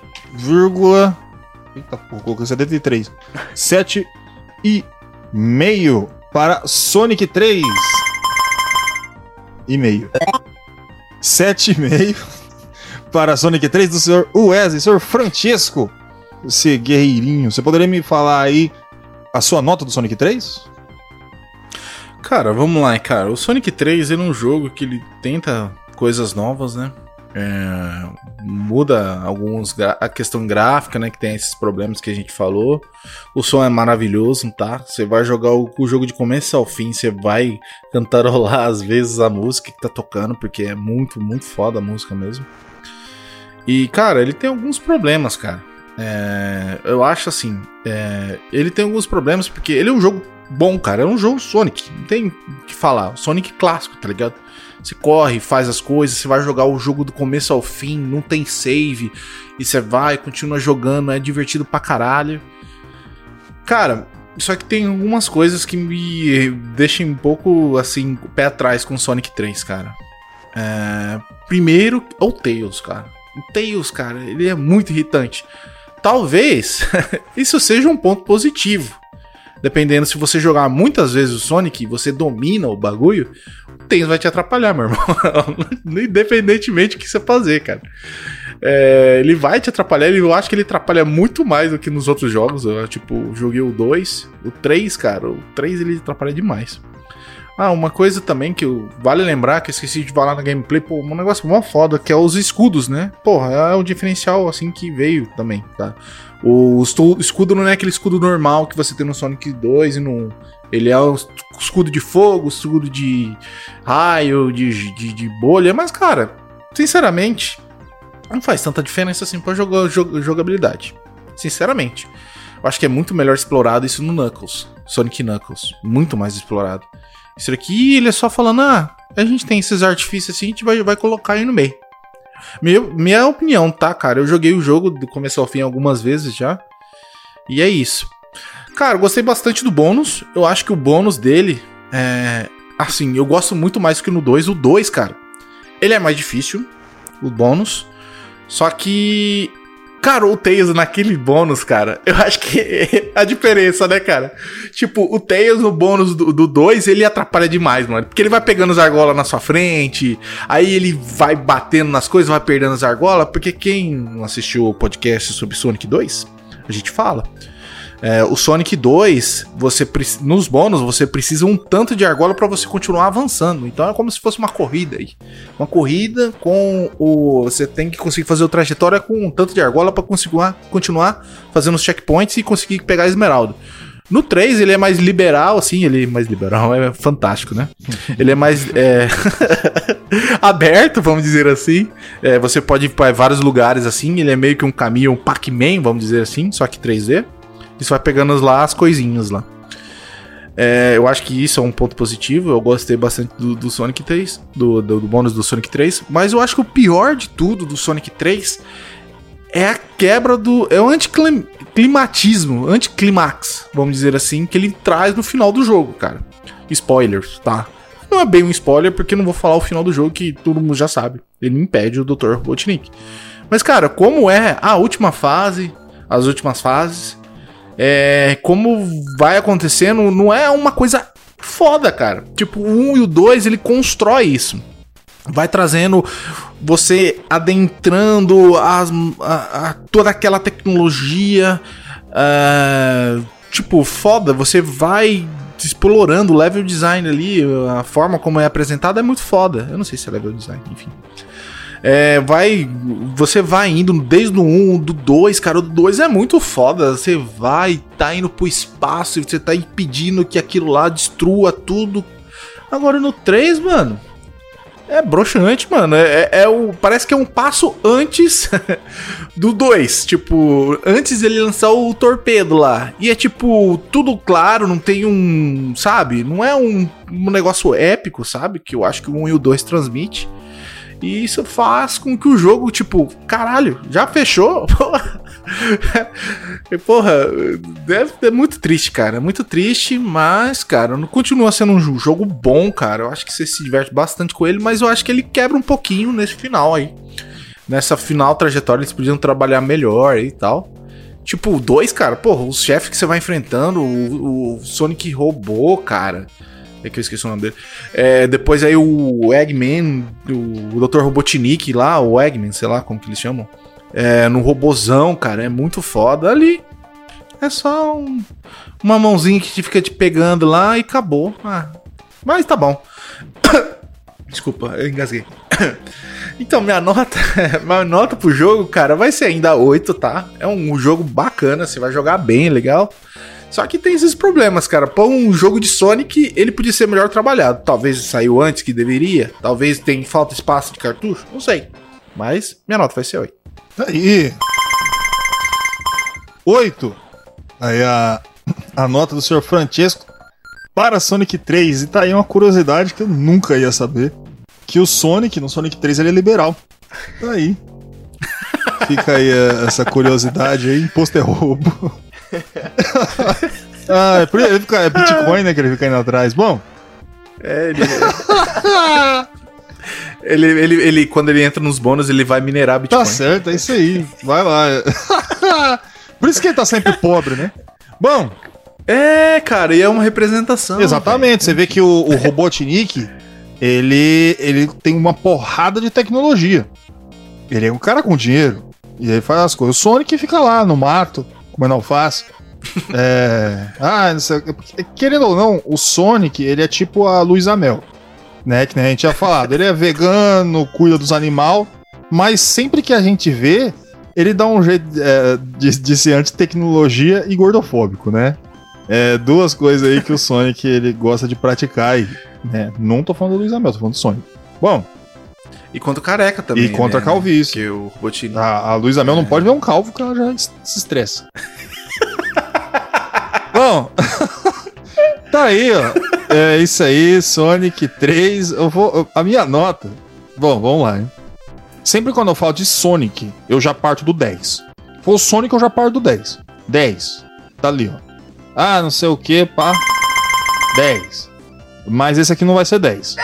Eita porra, coloquei 73. 7 e meio para Sonic 3. E meio. 7,5 para Sonic 3 do senhor Wesley, senhor Francesco. Esse guerreirinho. Você poderia me falar aí a sua nota do Sonic 3? Cara, vamos lá, cara. O Sonic 3 é um jogo que ele tenta coisas novas, né? É, muda alguns a questão gráfica, né, que tem esses problemas que a gente falou. O som é maravilhoso, tá? Você vai jogar o, o, jogo de começo ao fim, você vai cantarolar às vezes a música que tá tocando, porque é muito, muito foda a música mesmo. E, cara, ele tem alguns problemas, cara. É, eu acho assim, é, ele tem alguns problemas porque ele é um jogo bom, cara. É um jogo Sonic, não tem o que falar. Sonic clássico, tá ligado? Você corre, faz as coisas, você vai jogar o jogo do começo ao fim, não tem save, e você vai, continua jogando, é divertido pra caralho. Cara, só que tem algumas coisas que me deixam um pouco assim, pé atrás com Sonic 3, cara. É... Primeiro, o Tails, cara. O Tails, cara, ele é muito irritante. Talvez isso seja um ponto positivo. Dependendo se você jogar muitas vezes o Sonic e você domina o bagulho, Tails vai te atrapalhar, meu irmão. Independentemente do que você fazer, cara. É, ele vai te atrapalhar, eu acho que ele atrapalha muito mais do que nos outros jogos. Eu, tipo, joguei o 2, o 3, cara. O 3 ele atrapalha demais. Ah, uma coisa também que eu, vale lembrar, que eu esqueci de falar na gameplay, pô, um negócio mó foda, que é os escudos, né? Porra, é um diferencial assim que veio também, tá? O escudo não é aquele escudo normal que você tem no Sonic 2 e no ele é o escudo de fogo, escudo de raio, de, de, de bolha, mas, cara, sinceramente, não faz tanta diferença assim pra jogar, jogabilidade. Sinceramente. Eu acho que é muito melhor explorado isso no Knuckles. Sonic Knuckles. Muito mais explorado. Isso aqui, ele é só falando, ah, a gente tem esses artifícios assim, a gente vai, vai colocar aí no meio. Minha, minha opinião, tá, cara? Eu joguei o jogo do começo ao fim algumas vezes já. E é isso. Cara, gostei bastante do bônus. Eu acho que o bônus dele é. Assim, eu gosto muito mais que no 2. O 2, cara, ele é mais difícil, o bônus. Só que. Cara, o Tails naquele bônus, cara, eu acho que a diferença, né, cara? Tipo, o Tails no bônus do 2, ele atrapalha demais, mano. Porque ele vai pegando as argolas na sua frente, aí ele vai batendo nas coisas, vai perdendo as argolas. Porque quem assistiu o podcast sobre Sonic 2, a gente fala. É, o Sonic 2, você nos bônus, você precisa um tanto de argola para você continuar avançando. Então é como se fosse uma corrida aí. Uma corrida com o. Você tem que conseguir fazer o trajetória com um tanto de argola para conseguir continuar fazendo os checkpoints e conseguir pegar a esmeralda. No 3, ele é mais liberal, assim, ele é mais liberal, é fantástico, né? Ele é mais é... aberto, vamos dizer assim. É, você pode ir para vários lugares assim, ele é meio que um caminho, um Pac-Man, vamos dizer assim, só que 3D. Você vai pegando lá as coisinhas lá. É, eu acho que isso é um ponto positivo. Eu gostei bastante do, do Sonic 3, do, do, do, bônus do Sonic 3. Mas eu acho que o pior de tudo do Sonic 3 é a quebra do. É o anticlimatismo, anticlimax, vamos dizer assim, que ele traz no final do jogo, cara. Spoilers, tá? Não é bem um spoiler, porque não vou falar o final do jogo que todo mundo já sabe. Ele impede o Dr. Robotnik. Mas, cara, como é a última fase, as últimas fases, é, como vai acontecendo, não é uma coisa foda, cara. Tipo, o 1 e o 2, ele constrói isso. Vai trazendo você adentrando as, a, a- toda aquela tecnologia. ah, tipo, foda, você vai explorando o level design ali, a forma como é apresentado é muito foda. Eu não sei se é level design, enfim. É, vai. Você vai indo desde o 1, do 2, cara. O 2 é muito foda. Você vai, tá indo pro espaço e você tá impedindo que aquilo lá destrua tudo. Agora no 3, mano. É broxante, mano. É, é- é o, parece que é um passo antes do 2. Tipo, antes dele lançar o torpedo lá. E é tipo, tudo claro, não tem um. Sabe? Não é um, um negócio épico, sabe? Que eu acho que o 1 e o 2 transmite. E isso faz com que o jogo, tipo, caralho, já fechou? Porra. Deve é muito triste, cara. Muito triste, mas, cara, continua sendo um jo- jogo bom, cara. Eu acho que você se diverte bastante com ele, mas eu acho que ele quebra um pouquinho nesse final aí. Nessa final trajetória, eles podiam trabalhar melhor e tal. Tipo, 2, cara, porra, os chefes que você vai enfrentando, o, o Sonic robô, cara. É que eu esqueci o nome dele. É, depois aí o Eggman, o, Dr. Robotnik lá, o Eggman, sei lá como que eles chamam. É, no robozão, cara, é muito foda ali. É só um- uma mãozinha que te fica te pegando lá e acabou. Ah, mas tá bom. Desculpa, eu engasguei. Então, minha nota, minha nota pro jogo, cara, vai ser ainda 8, tá? É um jogo bacana, você vai jogar bem, legal. Só que tem esses problemas, cara. Pô, um jogo de Sonic, ele podia ser melhor trabalhado. Talvez saiu antes que deveria. Talvez tenha falta espaço de cartucho. Não sei. Mas minha nota vai ser 8. Tá Aí. Oito. Aí a, a nota do senhor Francesco para Sonic 3. E tá aí uma curiosidade que eu nunca ia saber. Que o Sonic, no Sonic 3, ele é liberal. Tá aí. Fica aí eh, essa curiosidade aí. Imposto é roubo. ah, é, por- ele fica- é Bitcoin, né? Que ele fica indo atrás. Bom, É, ele... ele, ele, ele- Quando ele entra nos bônus, ele vai minerar Bitcoin. Tá certo, é isso aí. Vai lá. Por isso que ele tá sempre pobre, né? Bom, É, cara, e é uma representação. exatamente. Você vê que o, o Robotnik, ele, ele tem uma porrada de tecnologia. Ele é um cara com dinheiro. E aí faz as coisas. O Sonic fica lá no mato, comendo alface. É. Ah, sei, querendo ou não, o Sonic, ele é tipo a Luísa Mel. Né? Que a gente tinha falado. Ele é vegano, cuida dos animais. Mas sempre que a gente vê, ele dá um jeito é, de, de ser anti-tecnologia e gordofóbico, né? É duas coisas aí que o Sonic ele gosta de praticar. E, né? Não tô falando do Luiz Amel, tô falando do Sonic. Bom, E contra o careca também. e contra a né? calvície. Que o Robotnik. A, a Luísa Mel não pode ver um calvo que ela já se estressa. Bom, tá aí, ó. É isso aí, Sonic 3. Eu vou, eu- a minha nota. Bom, vamos lá, hein? Sempre quando eu falo de Sonic, eu já parto do 10. Se for o Sonic, eu já parto do 10. 10. Tá ali, ó. Ah, não sei o que, pá. 10. Mas esse aqui não vai ser 10.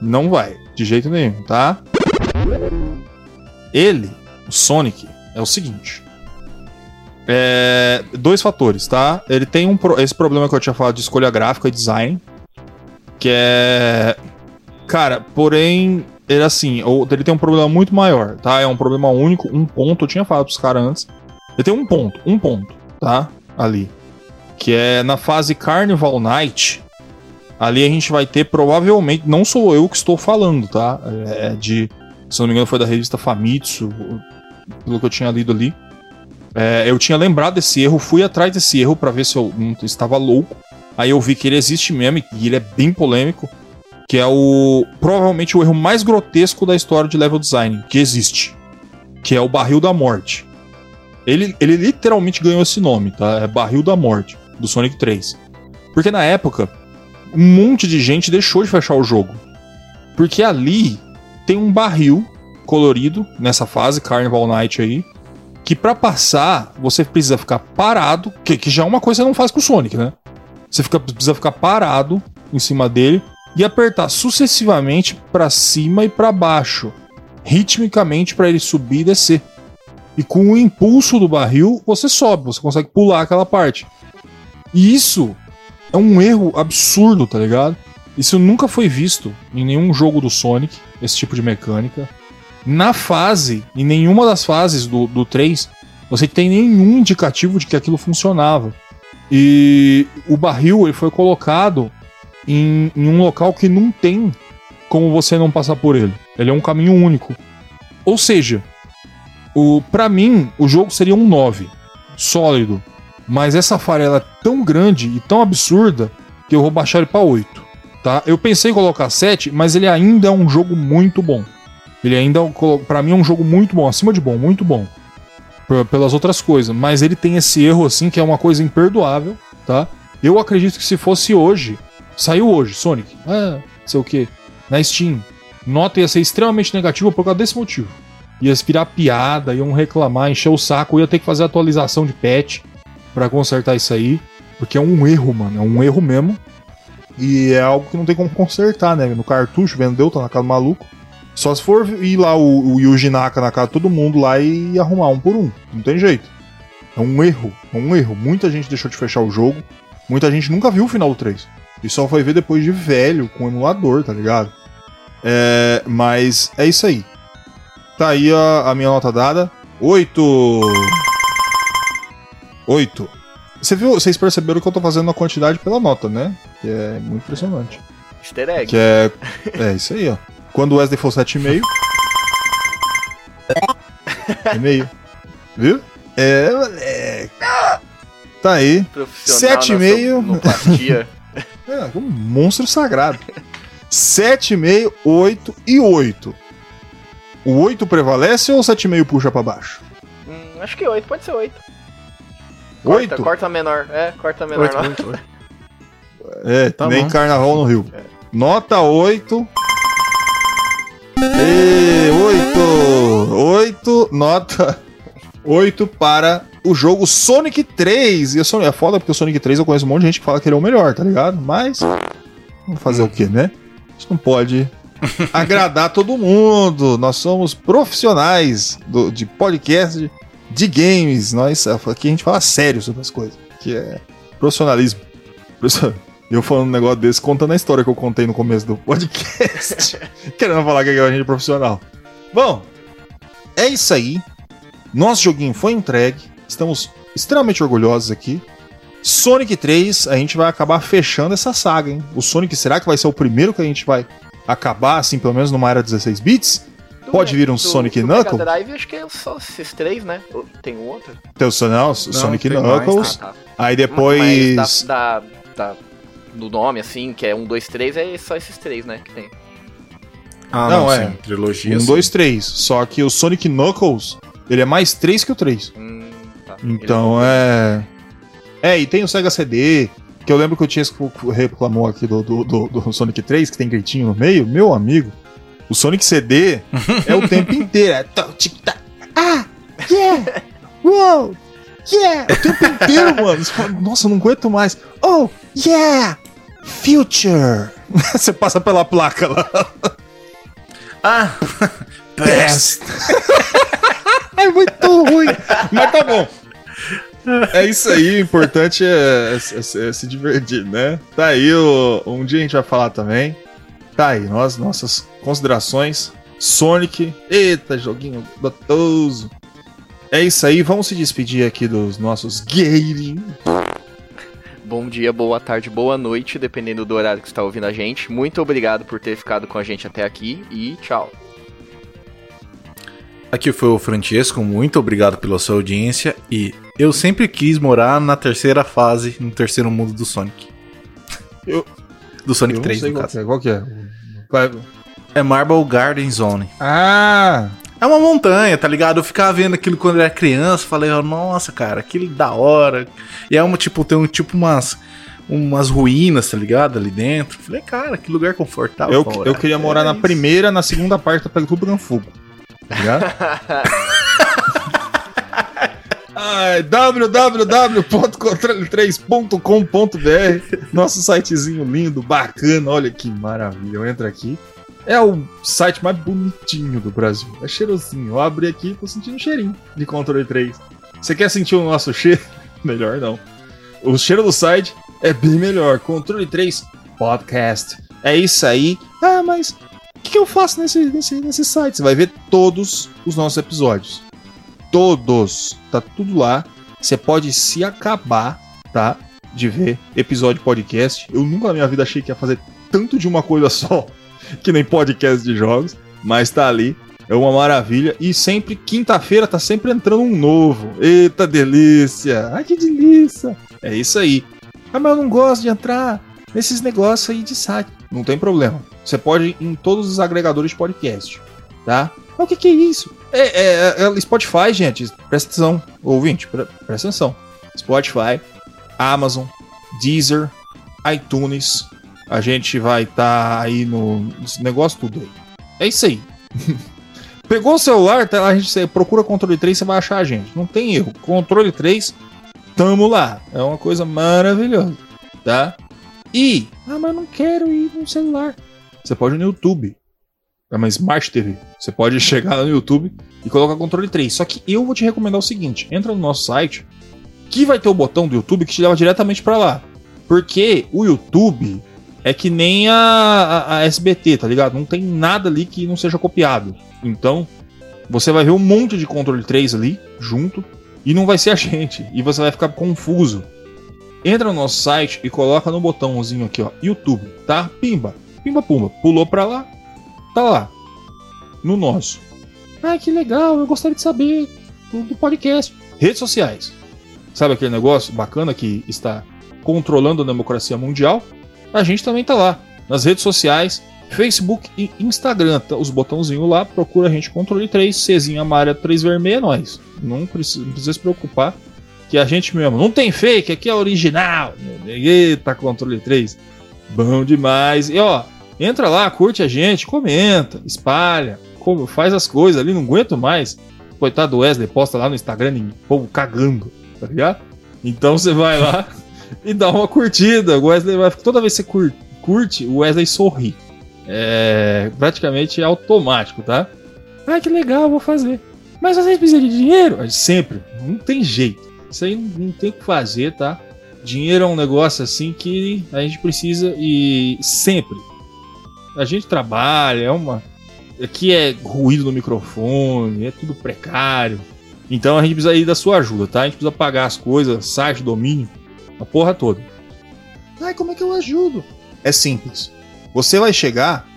Não vai, de jeito nenhum, tá? Ele, o Sonic, é o seguinte. É, dois fatores, tá? Ele tem um esse problema que eu tinha falado de escolha gráfica e design, que é cara, porém ele assim, ele tem um problema muito maior, tá? É um problema único, um ponto, eu tinha falado pros caras antes. Ele tem um ponto, um ponto, tá? Ali, que é na fase Carnival Night. Ali a gente vai ter provavelmente, não sou eu que estou falando, tá? É de, se não me engano, foi da revista Famitsu, pelo que eu tinha lido ali. É, eu tinha lembrado desse erro, fui atrás desse erro pra ver se eu não estava louco. Aí eu vi que ele existe mesmo e ele é bem polêmico, que é o provavelmente o erro mais grotesco da história de level design que existe, que é o barril da morte. Ele, ele literalmente ganhou esse nome, tá? É barril da morte do Sonic 3. Porque na época um monte de gente deixou de fechar o jogo. Porque ali tem um barril colorido nessa fase Carnival Night aí, que pra passar você precisa ficar parado, que, que já é uma coisa que você não faz com o Sonic, né? Você fica, precisa ficar parado em cima dele e apertar sucessivamente pra cima e pra baixo, ritmicamente pra ele subir e descer. E com o impulso do barril, você sobe, você consegue pular aquela parte. E isso é um erro absurdo, tá ligado? Isso nunca foi visto em nenhum jogo do Sonic, esse tipo de mecânica. Na fase, em nenhuma das fases do, do 3, você tem nenhum indicativo de que aquilo funcionava. E o barril ele foi colocado em, em um local que não tem como você não passar por ele. Ele é um caminho único. Ou seja, o para mim o jogo seria um 9, sólido. Mas essa falha é tão grande e tão absurda que eu vou baixar ele para 8, tá? Eu pensei em colocar 7, mas ele ainda é um jogo muito bom. Ele ainda para mim é um jogo muito bom, acima de bom, muito bom. Pelas outras coisas, mas ele tem esse erro assim que é uma coisa imperdoável, tá? Eu acredito que se fosse hoje, saiu hoje, Sonic, ah, sei o que, na Steam, nota ia ser extremamente negativa por causa desse motivo. Ia virar piada, iam reclamar, encher o saco, ia ter que fazer atualização de patch pra consertar isso aí, porque é um erro, mano, é um erro mesmo. E é algo que não tem como consertar, né? No cartucho, vendeu, tá na casa do maluco. Só se for ir lá o, o Yuji Naka na casa de todo mundo lá e arrumar um por um. Não tem jeito. É um erro, é um erro. Muita gente deixou de fechar o jogo. Muita gente nunca viu o final do 3. E só foi ver depois de velho, com o emulador, tá ligado? É, mas é isso aí. Tá aí a, a minha nota dada. 8. 8. Você viu, vocês perceberam que eu tô fazendo a quantidade pela nota, né? Que é muito impressionante. Easter egg. Que é. É isso aí, ó. Quando o Wesley for 7,5. É meio. Viu? É, moleque. Tá aí. Profissional Sete e na meio. sonoplastia. É, um monstro sagrado. 7,5, 8 e 8. O 8 prevalece ou o 7,5 puxa pra baixo? Hum, acho que 8, pode ser 8. Corta, 8? corta menor. É, corta menor. Oito, lá. oito, oito. É, Tá nem bom. carnaval no Rio. Nota 8. E 8. 8, nota 8 para o jogo Sonic 3. E o Sonic, é foda porque o Sonic 3 eu conheço um monte de gente que fala que ele é o melhor, tá ligado? Mas. Vamos fazer o que, né? Gente não pode agradar todo mundo. Nós somos profissionais do- de podcast de games. Nós aqui a gente fala sério sobre as coisas, que é profissionalismo. Eu falando um negócio desse, contando a história que eu contei no começo do podcast. querendo falar que a gente é profissional. Bom, é isso aí. Nosso joguinho foi entregue. Estamos extremamente orgulhosos aqui. Sonic 3, a gente vai acabar fechando essa saga, hein? O Sonic, será que vai ser o primeiro que a gente vai acabar, assim, pelo menos numa era 16 bits? Pode vir um do- Sonic do Knuckles? Mega Drive, acho que é só esses três, né? Tem um outro? Tem o Sonal, Sonic tem Knuckles. Ah, tá. Aí depois. Mas da, da, da- do nome, assim, que é um, dois, três, é só esses três, né? Que tem. Ah, Não, não, é. sim. Trilogia. Um, sim. dois, três. Só que o Sonic Knuckles, ele é mais três que o 3. Hum, tá. Então é. É, e tem o Sega CD, que eu lembro que o Tiesco reclamou aqui do, do, do, do Sonic 3, que tem gritinho no meio. Meu amigo, o Sonic CD é o tempo inteiro. É ah, yeah, wow, yeah. É o tempo inteiro, mano. Você fala, Nossa, eu não aguento mais. Oh, yeah, future. Você passa pela placa lá. Ah! Best. é muito ruim. Mas tá bom. É isso aí, o importante é, é- é- é se divertir, né? Tá aí, o- um dia a gente vai falar também. Tá aí, nós, nossas considerações. Sonic, eita, joguinho gostoso. É isso aí, vamos se despedir aqui dos nossos gaming. Bom dia, boa tarde, boa noite, dependendo do horário que você está ouvindo a gente. Muito obrigado por ter ficado com a gente até aqui e tchau. Aqui foi o Francesco, muito obrigado pela sua audiência e eu sempre quis morar na terceira fase, no terceiro mundo do Sonic. Eu- Do Sonic Eu não 3, sei no qual caso. que é. Qual que é? Vai- É Marble Garden Zone. Ah! É uma montanha, tá ligado? Eu ficava vendo aquilo quando eu era criança, falei, ó, nossa, cara, aquilo da hora. E é uma, tipo, tem um, tipo umas, umas ruínas, tá ligado? Ali dentro. Falei, cara, que lugar confortável. Eu, eu queria morar É na isso. primeira, na segunda parte, tá pegando tudo pegando fogo. Tá ligado? Ai, www.controle3.com.br Nosso sitezinho lindo, bacana, olha que maravilha. Eu entro aqui. É o site mais bonitinho do Brasil. É cheirosinho. Eu abri aqui e tô sentindo um cheirinho de controle 3. Você quer sentir o nosso cheiro? Melhor não. O cheiro do site É bem melhor. Controle 3 Podcast. É isso aí. Ah, mas o que, que eu faço nesse, nesse, nesse site? Você vai ver todos os nossos episódios. Todos. Tá tudo lá. Você pode se acabar, tá? De ver episódio podcast. Eu nunca na minha vida achei que ia fazer tanto de uma coisa só que nem podcast de jogos. Mas tá ali. É uma maravilha. E sempre, quinta-feira, tá sempre entrando um novo. Eita delícia! Ai que delícia! É isso aí. Ah, mas eu não gosto de entrar nesses negócios aí de site. Não tem problema. Você pode ir em todos os agregadores de podcast, tá? Mas o que, que é isso? É, é, é Spotify, gente. Presta atenção. Ouvinte, pre presta atenção. Spotify, Amazon, Deezer, iTunes. A gente vai estar tá aí no, negócio tudo aí. É isso aí. Pegou o celular, tá, a gente procura controle 3, você vai achar a gente. Não tem erro. Controle 3, tamo lá. É uma coisa maravilhosa, tá? E, ah, mas eu não quero ir no celular. Você pode ir no YouTube. É uma Smart TV. Você pode chegar no YouTube e colocar controle 3. Só que eu vou te recomendar o seguinte: entra no nosso site, que vai ter o botão do YouTube que te leva diretamente para lá. Porque o YouTube é que nem a, a, a, SBT, tá ligado? Não tem nada ali que não seja copiado. Então, você vai ver um monte de controle 3 ali, junto, e não vai ser a gente. E você vai ficar confuso. Entra no nosso site e coloca no botãozinho aqui, ó, YouTube, tá? Pimba, pimba, pumba. Pulou pra lá, tá lá. No nosso. Ah, que legal, eu gostaria de saber do, podcast. Redes sociais. Sabe aquele negócio bacana que está controlando a democracia mundial? A gente também tá lá. Nas redes sociais, Facebook e Instagram. Tá, os botãozinhos lá, procura a gente controle 3, Czinha amarela 3 vermelha, é nós. Não precisa, não precisa se preocupar que a gente mesmo. Não tem fake, aqui é original. Eita, controle 3. Bom demais. E ó, entra lá, curte a gente, comenta, espalha, como, faz as coisas ali, não aguento mais. Coitado do Wesley, posta lá no Instagram e povo cagando, tá ligado? Então você vai lá e dá uma curtida. O Wesley vai. Toda vez que você curte, o Wesley sorri. É praticamente automático, tá? Ah, que legal, vou fazer. Mas vocês precisam de dinheiro? Sempre, não tem jeito. Isso aí não tem o que fazer, tá? Dinheiro é um negócio assim que a gente precisa e sempre. A gente trabalha, é uma. Aqui é ruído no microfone, é tudo precário. Então a gente precisa ir da sua ajuda, tá? A gente precisa pagar as coisas, site, domínio, a porra toda. Ai, como é que eu ajudo? É simples. Você vai chegar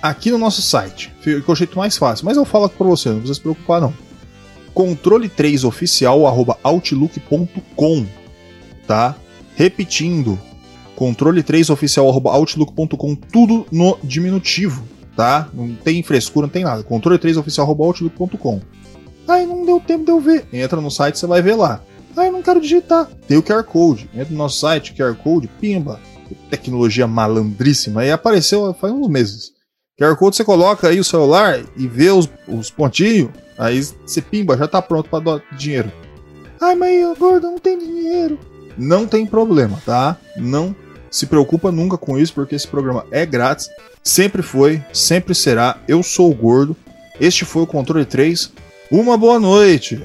aqui no nosso site, é o jeito mais fácil, mas eu falo pra você, não precisa se preocupar não. Controle3oficial@outlook.com, tá? Repetindo, controle3oficial@outlook.com, tudo no diminutivo, tá? Não tem frescura, não tem nada. Controle3oficial@outlook.com. Ai, não deu tempo de eu ver. Entra no site, você vai ver lá. Ah, eu não quero digitar. Tem o QR Code. Entra no nosso site, QR Code, pimba. Tecnologia malandríssima. E apareceu faz uns meses. QR Code você coloca aí o celular e vê os, os pontinhos. Aí você pimba, já tá pronto para dar dinheiro. Ai, mas gordo, não tem dinheiro. Não tem problema, tá? Não se preocupa nunca com isso, porque esse programa é grátis. Sempre foi, sempre será. Eu sou o gordo. Este foi o Controle 3. Uma boa noite.